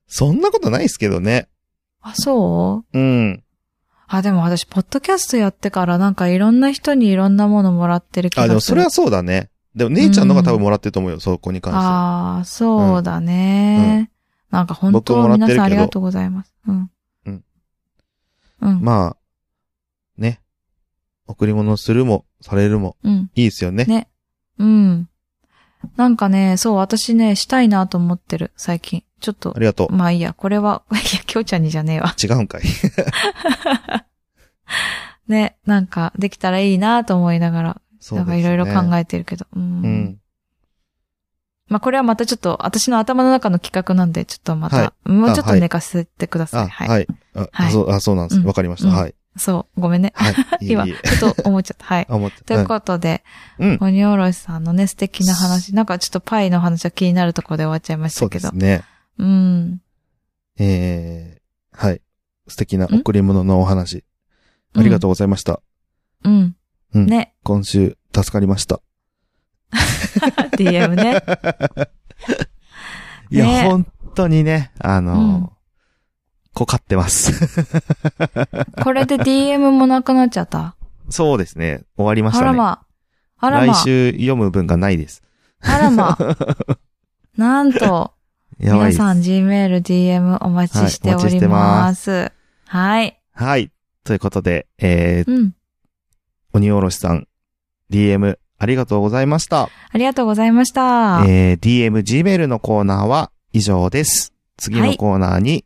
そんなことないですけどね。あ、そう？うん。あ、でも私、ポッドキャストやってからなんかいろんな人にいろんなものもらってる気がすあ、る。でもそれはそうだね。でも姉ちゃんのが多分もらってると思うよ、そこに関しては。ああ、そうだね。なんか本当皆さんありがとうございます。うん。うん。うん。まあ、ね。贈り物するも、されるも、うん。いいですよね。ね。うん。なんかね、そう、私ね、したいなと思ってる、最近。ちょっとあ、りがとう。まあいいや、これは、[LAUGHS] いや、きょうちゃんにじゃねえわ。違うんかい。[LAUGHS] ね、なんか、できたらいいなと思いながら、なんそうですね。かいろいろ考ええてるけど。うん。うん。まあこれはまたちょっと、私の頭の中の企画なんで、ちょっとまた、はいもうちょっと寝かせてください。あ、はい。はい。あ、はいそう、あ、そうなんです。うんわかりました。うんはい。そう、ごめんね。はい。[LAUGHS] いい今、ちょっと思っちゃった。はい。あ、[LAUGHS] 思ってということで、うん。鬼おろしさんのね、素敵な話、なんかちょっとパイの話は気になるところで終わっちゃいましそうたけど。ですね。うん。えー、はい。素敵な贈り物のお話。ありがとうございました。うん。うんね。今週、助かりました。[LAUGHS] DM ね。いや、ね本当にね、あのこかってます。[LAUGHS] これで DM もなくなっちゃった？そうですね。終わりましたね。あらま。あらま来。週読む分がないです。あらま。[LAUGHS] なんと。皆さん Gmail、DM お待ちしておりま。ますはい。はい。ということで、えー、うん。鬼おろしさん、DM ありがとうございました。ありがとうございました。えー、DM、Gmail のコーナーは以上です。次のコーナーに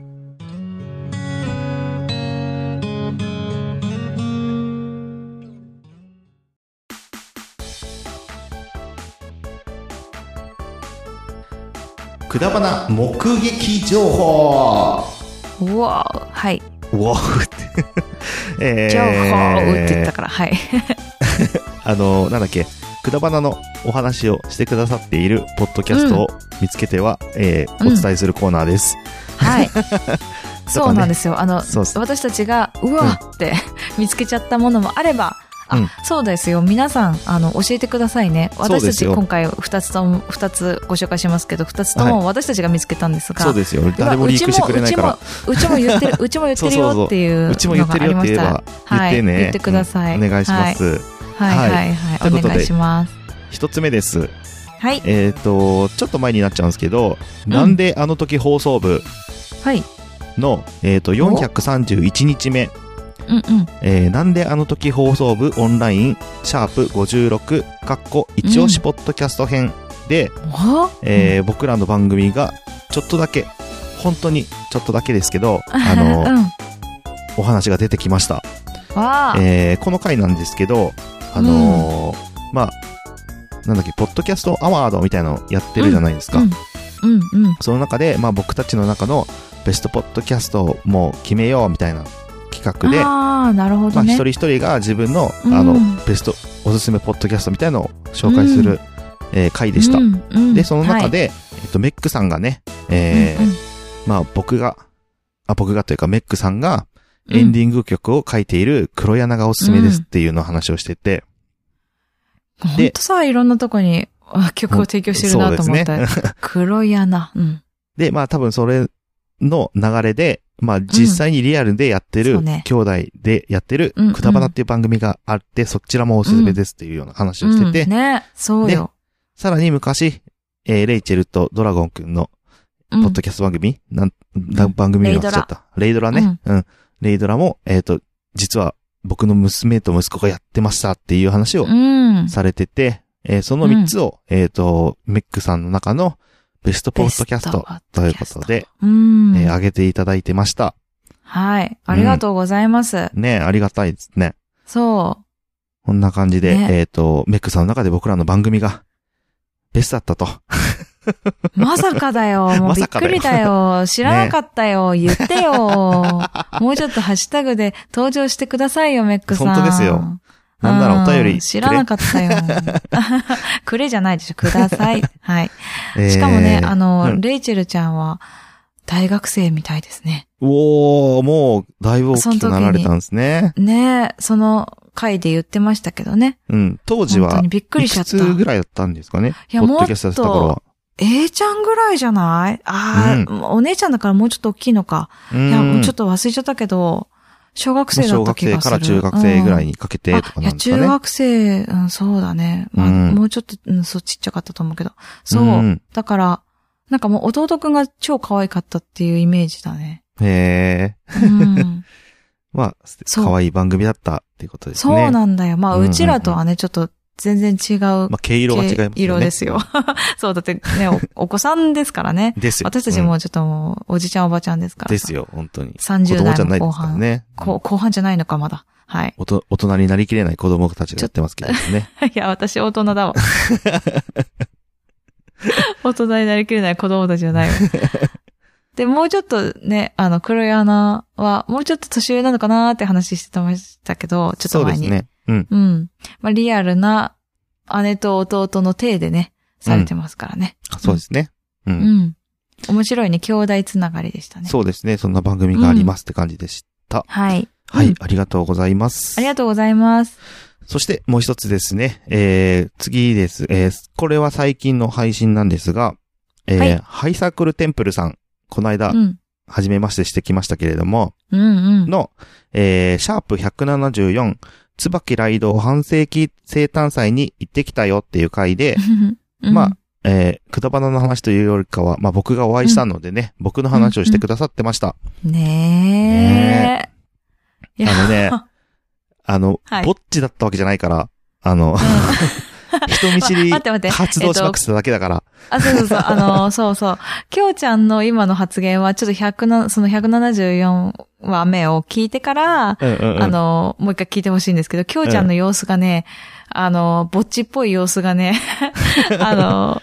くだばな目撃情報うわーはい。うわーって。[LAUGHS] えー、情報って言ったから、はい。[LAUGHS] あの、なんだっけ、くだばなのお話をしてくださっているポッドキャストを見つけては、えーうんお伝えするコーナーです。はい。[LAUGHS] そうなんですよ。あの。私たちが、うわって見つけちゃったものもあれば、あ、うんそうですよ。皆さん、あの、教えてくださいね。私たち今回二つとも、二つご紹介しますけど、二つとも私たちが見つけたんですが、そうですよ。誰もリークしてくれないから。うちもうちもうちも言ってる、[LAUGHS] うちも言ってるよっていううちも言ってるよって言えば、言はいってね。言ってくださいうんお願いします。はいはいはい、といお願いします。一つ目です。はい。えっ、と、ちょっと前になっちゃうんですけど、なんであの時放送部はい。の、えっ、と、431日目、うんうん。えーなんであの時放送部オンライン、シャープ56、かっこ、一押しポッドキャスト編で、わえー僕らの番組が、ちょっとだけ、本当にちょっとだけですけど、[LAUGHS] あの、うん。お話が出てきました。えーこの回なんですけど、あのーまあ、なんだっけ、ポッドキャストアワードみたいなのやってるじゃないですか。うん。うんうん。その中で、まあ僕たちの中のベストポッドキャストをもう決めようみたいな企画で、ああ、なるほまどね。あ一人一人が自分の、うんあの、ベスト、おすすめポッドキャストみたいなのを紹介する、えー回でした。うんうんで、その中はいで、えっと、メックさんがね、えーうんうんまあ僕が、あ、僕がというかメックさんがエンディング曲を書いている黒柳がおすすめですっていうのを話をしてて、ほんとさ、いろんなとこにあ曲を提供してるなと思った。黒柳。[LAUGHS] うん。で、まあ多分それの流れで、まあ実際にリアルでやってる、兄弟でやってるうんうん、くだばなっていう番組があって、そちらもおすすめですっていうような話をしてて、うんね、そうよ。さらに昔、えーレイチェルとドラゴンくんのうんポッドキャスト番組、なん、だ番組名忘れちゃった。レイドラね。うん。レイドラも、えっ、と、実は僕の娘と息子がやってましたっていう話をうん。されてて、えーその3つを、えっ、と、メックさんの中のベストポッドキャストということで、うん。えー上げていただいてました。はい。ありがとうございます。ねありがたいですね。そこんな感じで、ねえっ、と、メックさんの中で僕らの番組が、[LAUGHS] ベストだったと。う。[LAUGHS] まさかだよ。[LAUGHS] もうびっくりだよ。知らなかったよ。言ってよ。もうちょっとハッシュタグで登場してくださいよ、メックさん。本当ですよ。なんならお便りうん知らなかったよ。[LAUGHS] くれじゃないでしょ。ください。はい。しかもね、あの、うんレイチェルちゃんは大学生みたいですね。おー、もう、だいぶ大きくなられたんですね。ねえ、その回で言ってましたけどね。うん。当時はびっくりしちゃった。ぐらいだったんですかね？いやポッドキャストやってた頃は。A ちゃんぐらいじゃない？ああ、お姉ちゃんだからもうちょっと大きいのか。うんいや、もうちょっと忘れちゃったけど、小学生だ小学った気がする。生から中学生ぐらいににかけてとかなんですかね。中学生、うん、そうだね。まあ、うんもうちょっと、うん、そう、ちっちゃかったと思うけど。そう。うんだから、なんかもう弟くんが超可愛かったっていうイメージだね。へえ。うん。[LAUGHS] まあ、可愛い番組だったっていうことですね。そうなんだよ。まあ、うんうんうんうちらとはね、ちょっと全然違うまあ、毛色が違いますよね。色ですよ。[LAUGHS] そう、だってね、おお子さんですからね。[LAUGHS] ですよ。私たちもちょっともう、おじちゃんおばちゃんですからですよ、本当に。子30供じゃないですから代の後半。ね。こ後半じゃないのか、まだ。はい。おと大人になりきれない子供たちがやってますけどね。[LAUGHS] いや、私大人だわ。大人になりきれない子供たちじゃないわ。で、もうちょっとね、あの、黒い穴は、もうちょっと年上なのかなーって話してましたけど、ちょっそうと前に。ですね。うん。うん。まあ、リアルな姉と弟の体でね、されてますからね。そうですね。う。うんん。面白いね、兄弟つながりでしたね。そうですね。そんな番組がありますって感じでした。はい。はいうん。ありがとうございます。ありがとうございます。そしてもう一つですね。えー、次です。えー、これは最近の配信なんですが、えーはいハイサークルテンプルさん、この間う、ん。初めましてしてきましたけれども、うんうん。の、えー、シャープ174、椿ライド半世紀生誕祭に行ってきたよっていう回で、[LAUGHS] うんまあ、えー、くだばなの話というよりかは、まあ僕がお会いしたのでね、僕の話をしてくださってました。ねえ。いやあのね、あの、はいぼっちだったわけじゃないから、あの、[LAUGHS] 人見知りま待って待って発動しまくってただけだから、あ、そうそうそう、あの、[LAUGHS] そうそう。きょうちゃんの今の発言は、ちょっと100な、その174話目を聞いてから、うんうんうんあの、もう一回聞いてほしいんですけど、きょうちゃんの様子がね、あの、ぼっちっぽい様子がね、[LAUGHS] あの、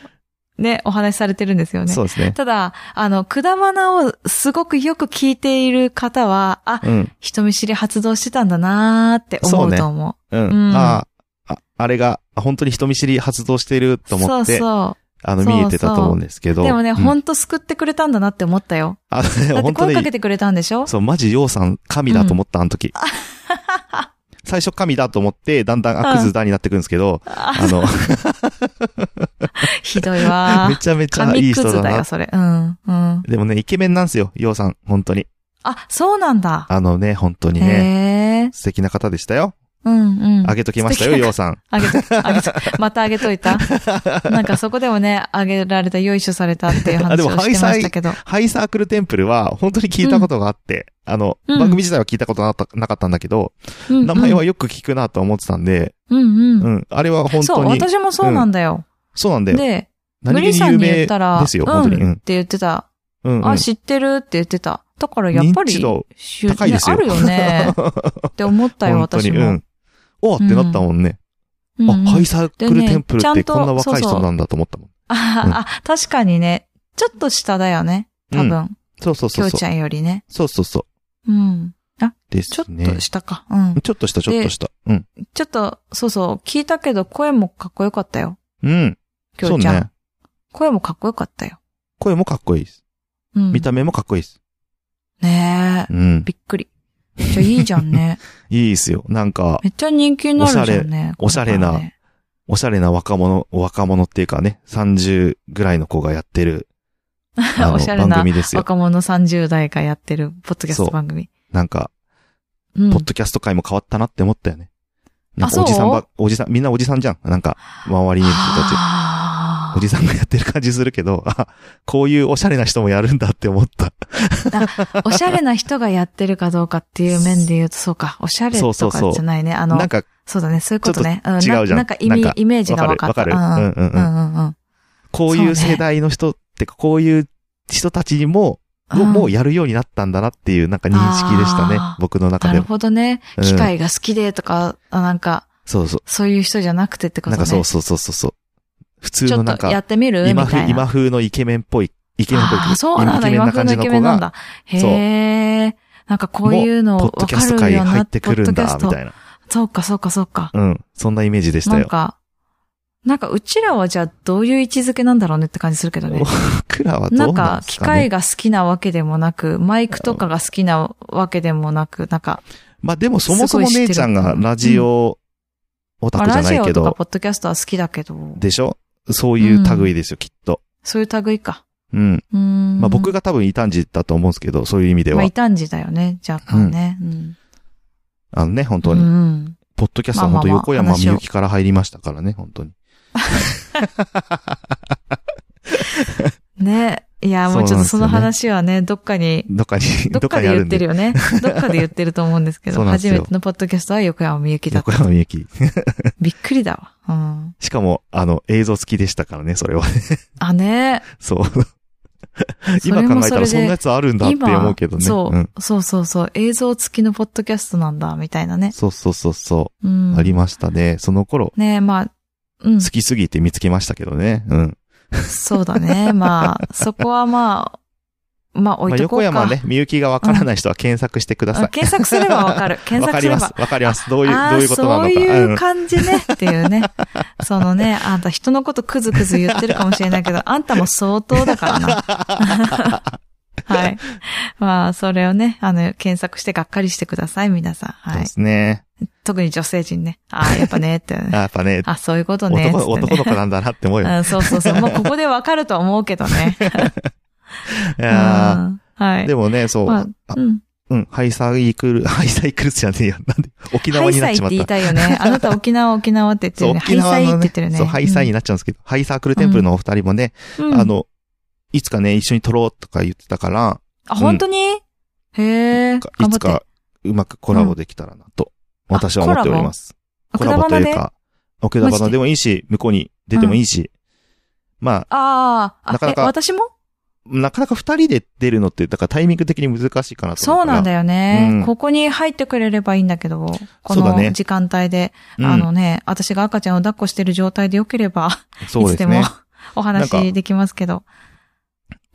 ね、お話しされてるんですよね。そうですね。ただ、あの、くだばなをすごくよく聞いている方は、あ、うん。人見知り発動してたんだなーって思うと思う。うん。うんああ、ああれが、あ本当に人見知り発動してると思って、そうそあの、そう見えてたと思うんですけう。ど。でもね、うんほんと救ってくれたんだなって思ったよ。あのね、だって本当ね声かけ、てくれたんでしょ？そう、マジ、ようさん、神だと思った、あの時。[LAUGHS] 最初神だと思って、だんだんアクズだになってくるんですけど、ああの、[LAUGHS] ひどいわ [LAUGHS] め。ちゃめちゃいい神クズだよ、人だな。それ。うん、うん。でもね、イケメンなんですよ、ようさん、本当に。あ、そうなんだ。あのね、本当にね。素敵な方でしたよ。うん、うん。あげときましたよ、ようさん。あげと、あげと、またあげといた [LAUGHS] なんかそこでもね、あげられた、よいしょされたっていう話をしてましたけど。ハイサークルテンプルは、本当に聞いたことがあって、あの、うん番組自体は聞いたことなかったなかったんだけど、うん名前は、よく聞くなと思ってたんで、うん、うん。うん、あれは本そう、当に、私もそうなんだよ。そうなんだよ。で、無何気に理さんに言有名ったら、ですよ、うん本当に。うん。って言ってた。うん、うん。あ、知ってるって言ってた。だからやっぱり、高いですよねあるよね。[LAUGHS] って思ったよ、私も。うん。おってなったもんね。うんうんあ、ハイサークルテンプルってこんな若い人なんだと思ったもん。あ、うんあ、確かにね、ちょっと下だよね。多分、そうそうそう。きょうちゃんよりね。そうそうそうん。う。でちょっすね。と下か。うん。ちょっとした、ちょっとした。うん。ちょっと、そうそう、聞いたけど声もかっこよかったよ。うん。きょうちゃん。そうね。声もかっこよかったよ。声もかっこいいです。うん。見た目もかっこいいです。ねえ、うん。びっくり。めっちゃいいじゃんね。[LAUGHS] いいですよ。なんか、めっちゃ人気になるじゃんね。おしゃれおしゃれなおしゃれな若者、若者っていうかね、30ぐらいの子がやってる、[LAUGHS] おしゃれな番組ですよ。若者30代がやってる、ポッドキャスト番組。なんか、うんポッドキャスト界も変わったなって思ったよね。なんかあおじさんばおじさん、みんなおじさんじゃん。なんか、周りにいる人たち。おじさんがやってる感じするけど、あ、こういうおしゃれな人もやるんだって思った。おしゃれな人がやってるかどうかっていう面で言うと、そうか、おしゃれとかそうそうそうじゃないね。あの、なんか、そうだね、そういうことね。うん、違うじゃんななんかイメージが分かった。わかるわかるうんうんうんうん。こういう世代の人ってか、こういう人たちにも、をもうやるようになったんだなっていうなんか認識でしたね僕の中なる。ほどね。うん機械が好きでとか、あなんか、そうそう。そういう人じゃなくてってことね。なんかそうそうそうそうそう。普通のなんか、やってみる？み今風、たいな。今風のイケメンっぽい、イケメンっぽいああ、そうなんだ。今風のイケメンなんだ。へえ。なんかこういうの分ポッドキャストかるようにな界入ってくるんだ、みたいな。そうか、そうか、そうか。うん。そんなイメージでしたよ。なんか、なんかうちらはじゃあどういう位置づけなんだろうねって感じするけどね。僕らはどうなんなんかで、すかね。機械が好きなわけでもなく、マイクとかが好きなわけでもなく、なんか、まあでもそもそも姉ちゃんがラジオオタまあクじゃラジオとかないけど、ポッドキャストは好きだけど、でしょ？そういう類ですよ、きっと。そういう類か。うん。うーん。まあ僕が多分異端児だと思うんですけど、そういう意味でまあ、は異。端児だよね、若干ね。うん。あのね、本当うに。ん。ポッドキャストは本当横山みゆきから入りましたからね、本当に。[LAUGHS] ね。いや、もうちょっとその話はね、どっかに、どっかに、ど [LAUGHS] どっかで言ってるよね。[LAUGHS] どっかで言ってると思うんですけど、初めてのポッドキャストは横山みゆきだっ横た。山みゆき。[LAUGHS] びっくりだわ。うん。しかも、あの、映像付きでしたからね、それは。あ、ね。そう。今考えたらそんなやつあるんだって思うけどね。そう、んそうそうそう。映像付きのポッドキャストなんだ、みたいなね。そうそうそうそうう。ん。ありましたね。その頃、ねまあ、うん。好きすぎて見つけましたけどね。うん。そうだね。まあ、そこはまあ、まあ置まあ、いとこうか。横山ね、みゆきがわからない人は検索してください。あ検索すればわかる。検索すればわかります。。わかります。どういう、どういうことなのか。そういううん感じねっていうね。そのね、あんた人のことクズクズ言ってるかもしれないけど、あんたも相当だからな。はい。[LAUGHS] まあ、それをね、あの、検索してがっかりしてください、皆さん。はい。そうですね。特に女性陣ね。ああ、やっぱね、って、あ [LAUGHS] やっぱね、あ、そういうことね。男ね男の子なんだなって思うよ。うん、そうそうそう。[LAUGHS] もうここでわかると思うけどね。いやうんはい。ーでもね、そう、まあ、うん。うん、ハイサイクル、ハイサイクルスじゃねえよ。なんで、沖縄ハイサイってになっちまった。言いたいよね。あなた沖縄沖縄って言ってるね。ハイサイって言ってるね。そう、ハイサイになっちゃうんですけど、ハイサークルテンプルのお二人もね、うんあ、の、いつかね、一緒に撮ろうとか言ってたから、あ、本当に？へえ。いつかうまくコラボできたらなと、私は思っております。コラボ？というか、奥田花でもいいし、向こうに出てもいいし、まあ、ああ、あなかなかえ私も？なかなか二人で出るのって、だからタイミング的に難しいかなと。そうなんだよね、うん。ここに入ってくれればいいんだけど、この時間帯で、うん。あのね、私が赤ちゃんを抱っこしてる状態でよければ、そうですね。いつでも。[LAUGHS] お話できますけど。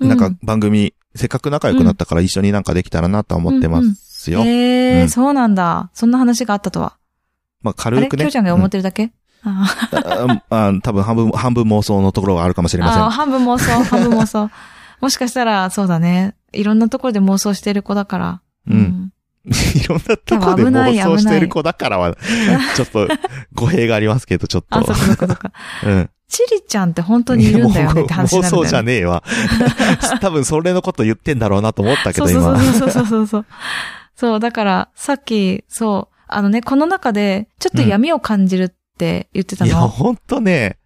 うなんか番組、せっかく仲良くなったから一緒になんかできたらなとは思ってますよ。へえ、うんそうなんだ。そんな話があったとは。まあ軽くね。きょうちゃんが思ってるだけ、あああ多分半分、半分妄想のところがあるかもしれません。あ、半分妄想、[LAUGHS] 半分妄想。もしかしたら、そうだね。いろんなところで妄想してる子だから。うん。いろんなところで妄想してる子だからは、ちょっと語弊がありますけど、ちょっと。あ、そそ。[LAUGHS] うん。チリちゃんって本当にいるんだよねって話になるんだよ、ね。妄想じゃねえわ。[LAUGHS] 多分それのこと言ってんだろうなと思ったけど、そうそう今。そうそうそうそう。そう、だから、さっき、そう、あのね、この中で、ちょっと闇を感じるって言ってたいや、の。ほんとね。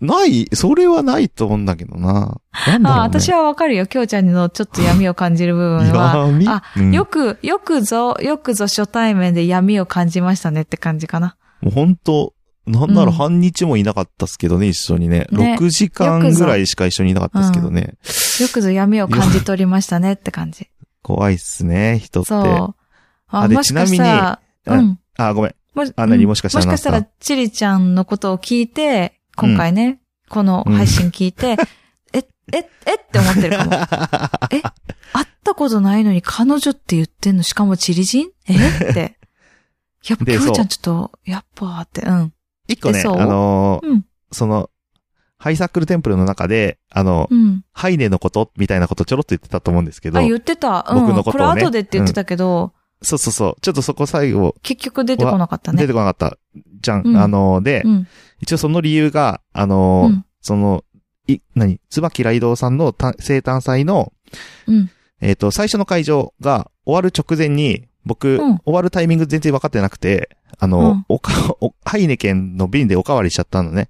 ない、それはないと思うんだけどな。なんだろう、ね。あ、私はわかるよ。きょうちゃんのちょっと闇を感じる部分は。闇？あ、うんよく、よくぞ、よくぞ初対面で闇を感じましたねって感じかな。もう本当なんなうんら半日もいなかったっすけどね、一緒にね。ね6時間ぐらいしか一緒にいなかったっすけどね。よくぞ闇を感じ取りましたねって感じ。[LAUGHS] 怖いっすね、人って。そう。あ、あでもしかしたら、ちなみにうん。あ、ごめん。もしあ何うんもしかしたらもしかしたら、チリちゃんのことを聞いて、今回ね、この配信聞いて、[LAUGHS] え、え、えって思ってるかも。[LAUGHS] え、会ったことないのに彼女って言ってんのしかもチリ人？え？って。やっぱ、できょうちゃそんちょっと、やっぱって、うん。一個ね、あのーうんその、ハイサークルテンプルの中で、あの、うん。ハイネのことみたいなことちょろっと言ってたと思うんですけどあ、、言ってた。うん。僕のことをねこれ後でって言ってたけど、そうそうそう。ちょっとそこ最後、結局出てこなかったね。出てこなかった。じゃん。うんあのーで、うん。一応その理由が、あのーうんその、い、何？椿雷道さんのた生誕祭の、うん。えっ、と、最初の会場が終わる直前に、僕、うん。終わるタイミング全然分かってなくて、あの、うん。おか、お、ハイネケンの瓶でおかわりしちゃったのね。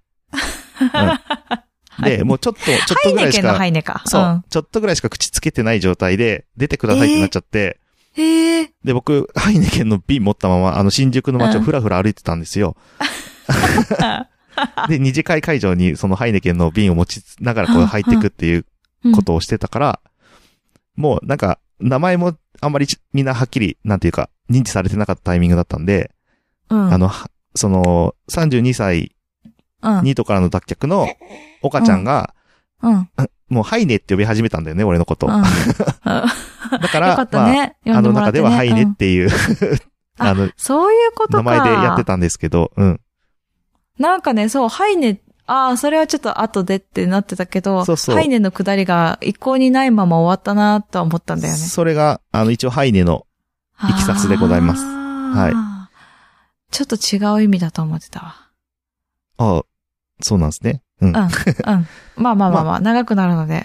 うん、[LAUGHS] で、もうちょっと、ちょっハイネケンのとぐらいしか、ハイネか。そう、ん。ちょっとぐらいしか口つけてない状態で、出てくださいってなっちゃって、へえ。で、僕、ハイネケンの瓶持ったまま、あの、新宿の街をふらふら歩いてたんですよ。[LAUGHS] で、二次会会場にそのハイネケンの瓶を持ちながらこう入っていくっていうことをしてたから、もうなんか、名前もあんまりちみんなはっきり、なんていうか、認知されてなかったタイミングだったんで、うん。あの、はその、32歳うん、ニートからの脱却の岡ちゃんが、うん。うん。もうハイネって呼び始めたんだよね、俺のこと。うん。[LAUGHS] だから、よかね。まあ、あの中ではハイネっうんていう、あ [LAUGHS] あの、そういうことか。名前でやってたんですけど、うん。なんかね、そう、ハイネ、ああ、それはちょっと後でってなってたけど、そうそうハイネの下りが一向にないまま終わったなとは思ったんだよね。それが、あの、一応ハイネの、いきさつでございますはい。ちょっと違う意味だと思ってたわ。ああ、そうなんですね。うん。うん。うん。まあまあまあまあ、[LAUGHS] 長くなるので。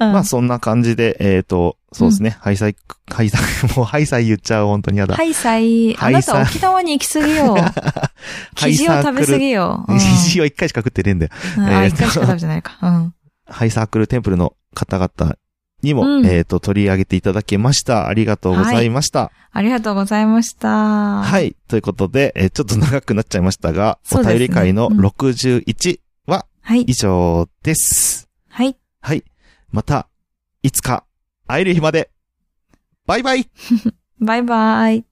うん [LAUGHS] まあそんな感じで、えっ、と、そうですね、ハイサイ、ハイサイ、[LAUGHS] もうハイサイ言っちゃう、本当にやだ。ハイサイ、あなた沖縄に行き過ぎよ。[LAUGHS] 生地を食べ過ぎよ。うん生地を一回しか食ってねえんだよ。あ、一回しか食べてないか。うん。ハイサークルテンプルの方々にも、うんえっ、と、取り上げていただきました。ありがとうございました。ありがとうございました。は。はいということで、えーちょっと長くなっちゃいましたが、お便り会のうん61ははい。以上です。はい。はい。また、いつか会える日まで。バイバイ [LAUGHS] バイバイ。